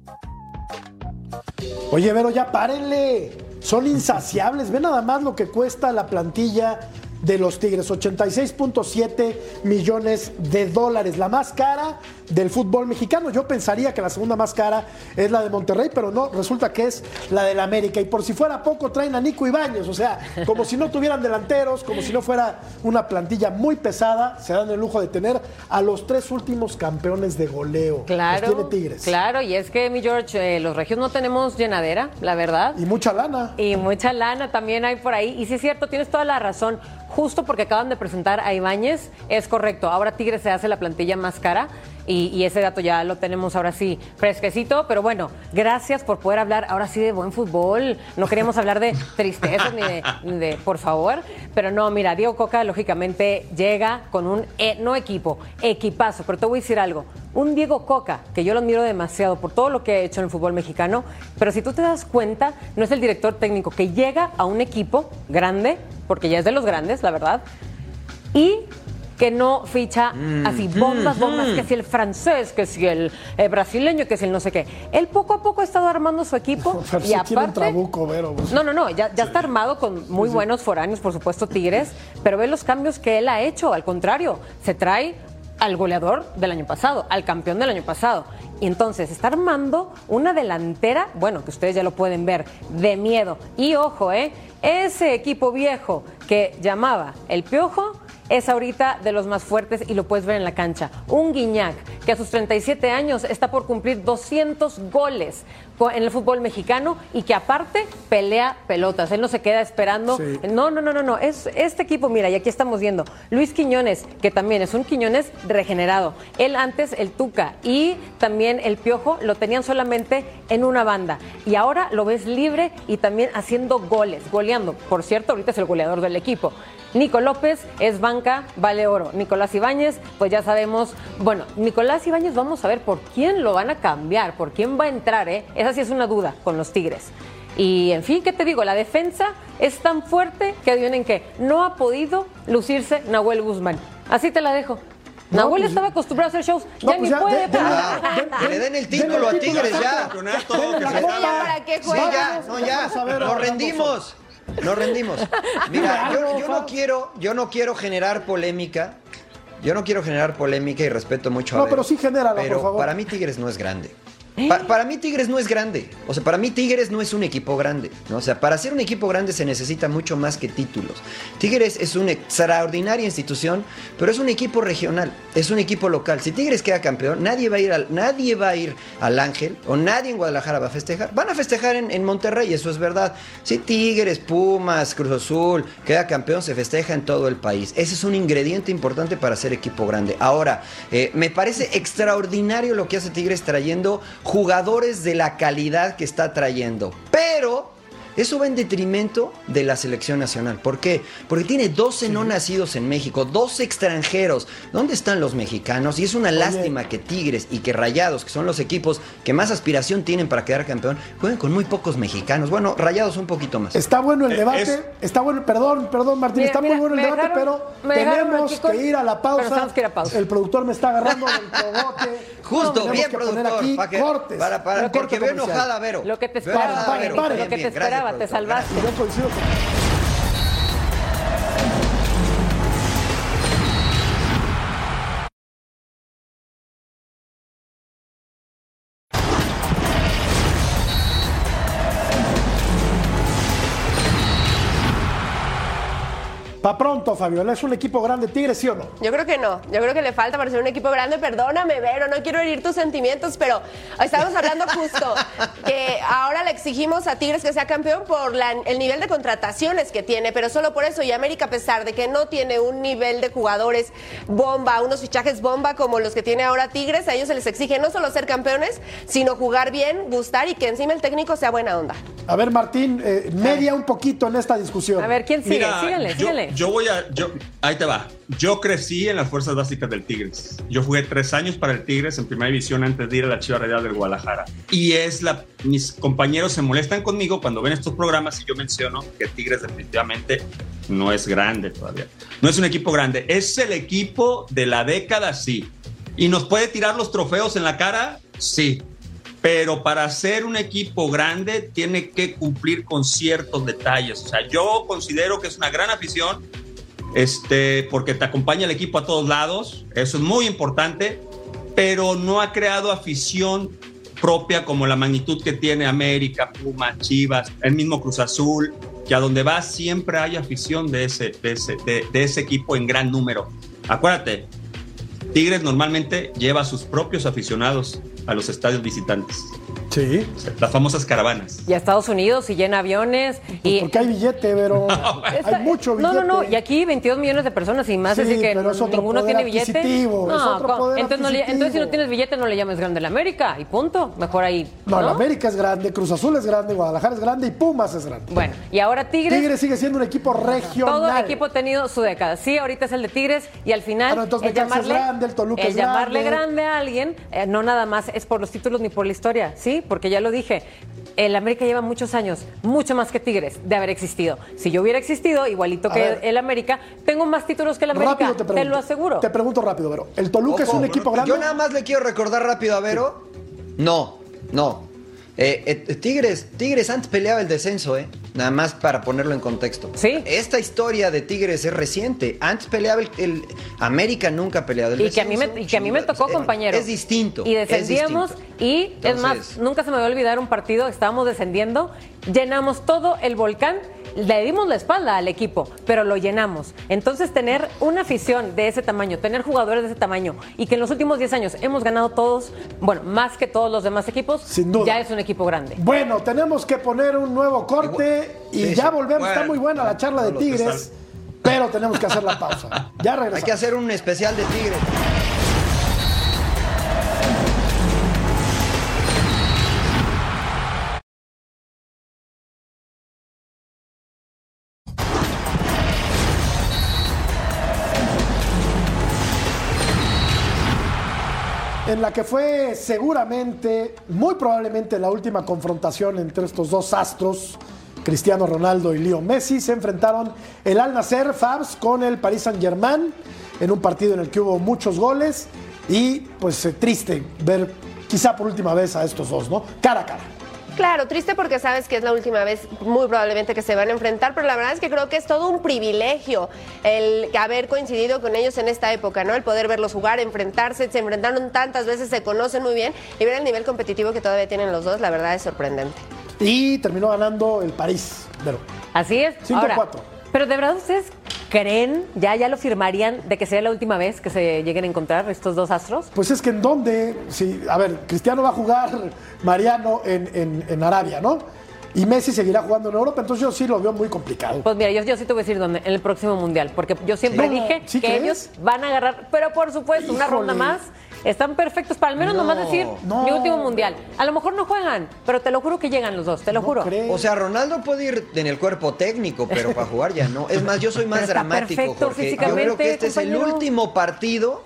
Speaker 1: Oye, Vero, ya párenle. Son insaciables. Ve nada más lo que cuesta la plantilla de los Tigres, 86.7 millones de dólares, la más cara del fútbol mexicano. Yo pensaría que la segunda más cara es la de Monterrey, pero no, resulta que es la del América. Y por si fuera poco, traen a Nico Ibáñez, o sea, como si no tuvieran delanteros, como si no fuera una plantilla muy pesada, se dan el lujo de tener a los tres últimos campeones de goleo.
Speaker 3: Claro.
Speaker 1: Los tiene Tigres.
Speaker 3: Claro, y es que, mi George, eh, los regios no tenemos llenadera, la verdad.
Speaker 1: Y mucha lana.
Speaker 3: Y mucha lana también hay por ahí. Y sí es cierto, tienes toda la razón. Justo porque acaban de presentar a Ibáñez, es correcto. Ahora Tigres se hace la plantilla más cara y, y ese dato ya lo tenemos ahora sí fresquecito. Pero bueno, gracias por poder hablar ahora sí de buen fútbol. No queríamos hablar de tristezas ni de, por favor. Pero no, mira, Diego Coca lógicamente llega con un, eh, no equipo, equipazo. Pero te voy a decir algo. Un Diego Coca, que yo lo admiro demasiado por todo lo que ha hecho en el fútbol mexicano, pero si tú te das cuenta, no es el director técnico que llega a un equipo grande, porque ya es de los grandes, la verdad, y que no ficha
Speaker 16: Mm.
Speaker 3: así bombas, bombas,
Speaker 16: Mm.
Speaker 3: que si el francés, que si el eh, brasileño, que si el no sé qué. Él poco a poco ha estado armando su equipo y
Speaker 1: un
Speaker 3: aparte...
Speaker 1: trabuco, Vero. pues.
Speaker 3: No, no, no, ya, ya está armado con muy buenos foráneos, por supuesto, Tigres, pero ve los cambios que él ha hecho, al contrario, se trae al goleador del año pasado, al campeón del año pasado. Y entonces está armando una delantera, bueno, que ustedes ya lo pueden ver, de miedo. Y ojo, ¿eh? Ese equipo viejo que llamaba el Piojo es ahorita de los más fuertes y lo puedes ver en la cancha. Un Guiñac que a sus 37 años está por cumplir 200 goles en el fútbol mexicano y que aparte pelea pelotas. Él no se queda esperando.
Speaker 16: Sí.
Speaker 3: No, no, no, no, no. Es este equipo, mira, y aquí estamos viendo. Luis Quiñones, que también es un Quiñones regenerado. Él antes, el Tuca y también el Piojo lo tenían solamente en una banda. Y ahora lo ves libre y también haciendo goles, goleando. Por cierto, ahorita es el goleador del equipo. Nico López es banca, vale oro. Nicolás Ibáñez, pues ya sabemos. Bueno, Nicolás Ibáñez, vamos a ver por quién lo van a cambiar, por quién va a entrar, ¿eh? Esa sí es una duda con los Tigres. Y en fin, ¿qué te digo? La defensa es tan fuerte que adivinen que no ha podido lucirse Nahuel Guzmán. Así te la dejo.
Speaker 1: No,
Speaker 3: Nahuel
Speaker 1: pues-
Speaker 3: estaba acostumbrado a hacer shows,
Speaker 1: No,
Speaker 3: ya
Speaker 1: pues
Speaker 3: ni
Speaker 1: ya,
Speaker 3: puede.
Speaker 1: de-.
Speaker 5: Que le den el título a Tigres ya.
Speaker 6: Campeonato,
Speaker 1: Denle
Speaker 6: que
Speaker 1: la
Speaker 6: se
Speaker 1: copa.
Speaker 6: acabe.
Speaker 4: ¿Para qué
Speaker 5: Sí,
Speaker 4: juegas?
Speaker 5: ya, no, ya. Nos rendimos. Nos rendimos. Mira, yo, yo no quiero, yo no quiero generar polémica. Yo no quiero generar polémica y respeto mucho a
Speaker 1: No,
Speaker 5: Vero,
Speaker 1: pero sí por
Speaker 5: Pero
Speaker 1: favor.
Speaker 5: para mí Tigres no es grande. Pa- para mí Tigres no es grande. O sea, para mí Tigres no es un equipo grande. ¿no? O sea, para ser un equipo grande se necesita mucho más que títulos. Tigres es una extraordinaria institución, pero es un equipo regional, es un equipo local. Si Tigres queda campeón, nadie va a ir al, nadie va a ir al Ángel o nadie en Guadalajara va a festejar. Van a festejar en, en Monterrey, eso es verdad. Si Tigres, Pumas, Cruz Azul queda campeón, se festeja en todo el país. Ese es un ingrediente importante para ser equipo grande. Ahora, eh, me parece extraordinario lo que hace Tigres trayendo jugadores de la calidad que está trayendo. Pero eso va en detrimento de la selección nacional. ¿Por qué? Porque tiene 12 no nacidos en México, 12 extranjeros. ¿Dónde están los mexicanos? Y es una lástima que Tigres y que Rayados, que son los equipos que más aspiración tienen para quedar campeón, jueguen con muy pocos mexicanos. Bueno, Rayados un poquito más.
Speaker 1: Está bueno el
Speaker 5: Eh,
Speaker 1: debate,
Speaker 5: es-
Speaker 1: está bueno, perdón, perdón Martín,
Speaker 3: Mira,
Speaker 1: está
Speaker 3: mira,
Speaker 1: muy bueno el debate,
Speaker 3: dejaron-
Speaker 1: pero tenemos
Speaker 3: con-
Speaker 1: que ir a la
Speaker 3: pero
Speaker 1: pausa.
Speaker 3: tenemos que ir a pausa.
Speaker 1: El productor me está agarrando del cogote.
Speaker 5: Justo, bien
Speaker 1: que poner
Speaker 5: productor.
Speaker 1: aquí
Speaker 5: para que,
Speaker 1: cortes.
Speaker 5: para, para- porque veo enojada, Vero.
Speaker 3: Lo que te esperaba,
Speaker 5: enojada,
Speaker 1: pare,
Speaker 5: Vero.
Speaker 1: pare.
Speaker 5: Bien,
Speaker 3: lo que te
Speaker 5: bien,
Speaker 3: te salvaste.
Speaker 1: Yo coincido con- Pronto, Fabiola, ¿es un equipo grande Tigres, sí o no?
Speaker 4: Yo creo que no. Yo creo que le falta para ser un equipo grande. Perdóname, Vero, no quiero herir tus sentimientos, pero estamos hablando justo que ahora le exigimos a Tigres que sea campeón por la- el nivel de contrataciones que tiene, pero solo por eso. Y América, a pesar de que no tiene un nivel de jugadores bomba, unos fichajes bomba como los que tiene ahora Tigres, a ellos se les exige no solo ser campeones, sino jugar bien, gustar y que encima el técnico sea buena onda.
Speaker 1: A ver, Martín, eh, media un poquito en esta discusión.
Speaker 3: A ver, ¿quién sigue?
Speaker 6: Mira,
Speaker 3: síganle,
Speaker 6: yo-
Speaker 3: síganle.
Speaker 6: yo voy a. Yo, ahí te va. Yo crecí en las fuerzas básicas del Tigres. Yo jugué tres años para el Tigres en primera división antes de ir a la Chiva Real del Guadalajara. Y es la. Mis compañeros se molestan conmigo cuando ven estos programas y yo menciono que Tigres definitivamente no es grande todavía. No es un equipo grande. Es el equipo de la década, sí. ¿Y nos puede tirar los trofeos en la cara? Sí pero para ser un equipo grande tiene que cumplir con ciertos detalles. O sea, yo considero que es una gran afición, este, porque te acompaña el equipo a todos lados, eso es muy importante, pero no ha creado afición propia como la magnitud que tiene América, Puma, Chivas, el mismo Cruz Azul, que a donde va siempre hay afición de ese, de ese, de, de ese equipo en gran número. Acuérdate, Tigres normalmente lleva a sus propios aficionados a los estadios visitantes.
Speaker 1: Sí.
Speaker 6: Las famosas caravanas.
Speaker 3: Y a Estados Unidos y llena aviones. Y...
Speaker 1: Porque hay billete, pero hay mucho billete.
Speaker 3: No, no, no. Y aquí 22 millones de personas y más.
Speaker 1: Sí,
Speaker 3: así que
Speaker 1: pero es otro
Speaker 3: ninguno
Speaker 1: poder
Speaker 3: tiene billete.
Speaker 1: adquisitivo, es otro poder
Speaker 3: entonces, no le- entonces, si no tienes billete, no le llames grande la América. Y punto. Mejor ahí.
Speaker 1: No,
Speaker 3: ¿no?
Speaker 1: el América es grande, Cruz Azul es grande, Guadalajara es grande y Pumas es grande.
Speaker 3: Bueno, y ahora Tigres.
Speaker 1: Tigres sigue siendo un equipo regional.
Speaker 3: Todo equipo ha tenido su década. Sí, ahorita es el de Tigres y al final
Speaker 1: no, entonces
Speaker 3: el
Speaker 1: Necaxa es
Speaker 3: llamarle,
Speaker 1: grande, el Toluca
Speaker 3: el
Speaker 1: es
Speaker 3: llamarle
Speaker 1: grande.
Speaker 3: grande a alguien, eh, no nada más es por los títulos ni por la historia, ¿sí? Porque ya lo dije, el América lleva muchos años, mucho más que Tigres, de haber existido. Si yo hubiera existido, igualito
Speaker 1: A
Speaker 3: que
Speaker 1: ver.
Speaker 3: el América, tengo más títulos que el América,
Speaker 1: Rápido te pregunto.
Speaker 3: lo aseguro.
Speaker 1: Te pregunto rápido, pero ¿el Toluca es un equipo grande?
Speaker 5: Yo nada más le quiero recordar rápido a Vero. No, no. Eh, eh, Tigres, Tigres antes peleaba el descenso, ¿eh? Nada más para ponerlo en contexto.
Speaker 3: Sí.
Speaker 5: Esta historia de Tigres es reciente. Antes peleaba el, el- América nunca ha peleado el
Speaker 3: Y que, a mí me, y que a mí me tocó, compañero.
Speaker 5: Es distinto.
Speaker 3: Y
Speaker 5: es
Speaker 3: descendíamos
Speaker 5: distinto.
Speaker 3: y, es más, nunca se me va a olvidar un partido, estábamos descendiendo, llenamos todo el volcán, le dimos la espalda al equipo, pero lo llenamos. Entonces, tener una afición de ese tamaño, tener jugadores de ese tamaño y que en los últimos 10 años hemos ganado todos, bueno, más que todos los demás equipos,
Speaker 1: duda.
Speaker 3: ya es un equipo grande.
Speaker 1: Bueno, tenemos que poner un nuevo corte y ya volvemos. Está muy buena la charla de Tigres, pero tenemos que hacer la pausa. Ya
Speaker 5: Hay
Speaker 1: regresamos.
Speaker 5: que hacer un especial de Tigres.
Speaker 1: En la que fue seguramente, muy probablemente la última confrontación entre estos dos astros, Cristiano Ronaldo y Leo Messi, se enfrentaron el Al Nasser Fabs con el Paris Saint Germain en un partido en el que hubo muchos goles y pues eh, triste ver quizá por última vez a estos dos, ¿no? Cara a cara.
Speaker 4: Claro, triste porque sabes que es la última vez muy probablemente que se van a enfrentar, pero la verdad es que creo que es todo un privilegio el haber coincidido con ellos en esta época, ¿no? El poder verlos jugar, enfrentarse, se enfrentaron tantas veces, se conocen muy bien y ver el nivel competitivo que todavía tienen los dos, la verdad es sorprendente.
Speaker 1: Y terminó ganando el París, pero
Speaker 3: Así es.
Speaker 1: 5-4.
Speaker 3: Pero de verdad ustedes creen, ya, ya lo firmarían de que sería la última vez que se lleguen a encontrar estos dos astros?
Speaker 1: Pues es que en dónde, si, a ver, Cristiano va a jugar Mariano en, en- en Arabia, ¿no? Y Messi seguirá jugando en Europa, entonces yo sí lo veo muy complicado.
Speaker 3: Pues mira, yo, yo sí te voy a decir dónde, en el próximo mundial, porque yo siempre
Speaker 1: Sí.
Speaker 3: dije
Speaker 1: ¿Sí
Speaker 3: que
Speaker 1: crees?
Speaker 3: ellos van a agarrar, pero por supuesto, una ronda más. Están perfectos para al menos
Speaker 5: No,
Speaker 3: nomás decir
Speaker 1: no.
Speaker 3: mi último mundial. A lo mejor no juegan, pero te lo juro que llegan los dos, te lo juro.
Speaker 5: O sea, Ronaldo puede ir en el cuerpo técnico, pero para jugar ya no. Es más, yo soy más
Speaker 3: Pero está
Speaker 5: dramático,
Speaker 3: perfecto
Speaker 5: Jorge. Yo
Speaker 3: físicamente,
Speaker 5: creo que este es el último partido.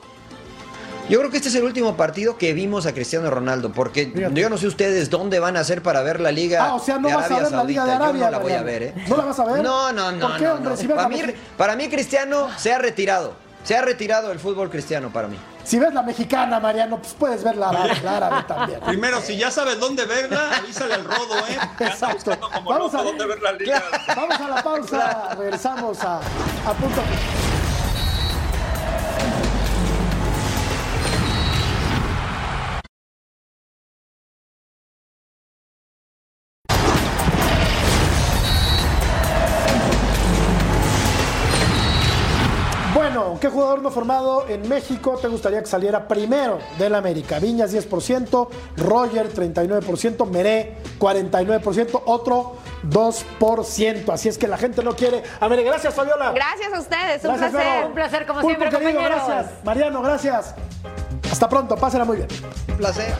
Speaker 5: Yo creo que este es el último partido que vimos a Cristiano Ronaldo, porque yo no sé ustedes dónde van a hacer para ver la liga.
Speaker 1: Ah, o sea, no
Speaker 5: de
Speaker 1: vas a
Speaker 5: Arabia
Speaker 1: ver la Liga de
Speaker 5: Saudita.
Speaker 1: Arabia,
Speaker 5: Yo no la voy a ver, ¿eh?
Speaker 1: ¿No la vas a ver?
Speaker 5: No, no, no.
Speaker 1: ¿Por qué,
Speaker 5: no,
Speaker 1: hombre?
Speaker 5: no.
Speaker 1: Si
Speaker 5: para,
Speaker 1: la
Speaker 5: mí, para mí, Cristiano se ha retirado. Se ha retirado el fútbol cristiano para mí.
Speaker 1: Si ves la mexicana, Mariano, pues puedes ver la árabe, la árabe también.
Speaker 6: Primero, si ya sabes dónde verla, avísale al rodo, ¿eh? Como
Speaker 1: Vamos
Speaker 6: loco
Speaker 1: a-
Speaker 6: dónde ver la liga.
Speaker 1: Vamos a la pausa, regresamos a, a punto. ¿Qué jugador no formado en México te gustaría que saliera primero del América? Viñas 10%, Roger 39%, Meré 49%, otro 2%. Así es que la gente no quiere. América, gracias Fabiola.
Speaker 4: Gracias a ustedes, un
Speaker 1: Gracias,
Speaker 4: placer.
Speaker 3: Un placer, como
Speaker 1: Pulpo,
Speaker 3: siempre,
Speaker 1: querido,
Speaker 3: compañeros.
Speaker 1: gracias. Mariano, gracias. Hasta pronto, pásenla muy bien.
Speaker 5: Un placer.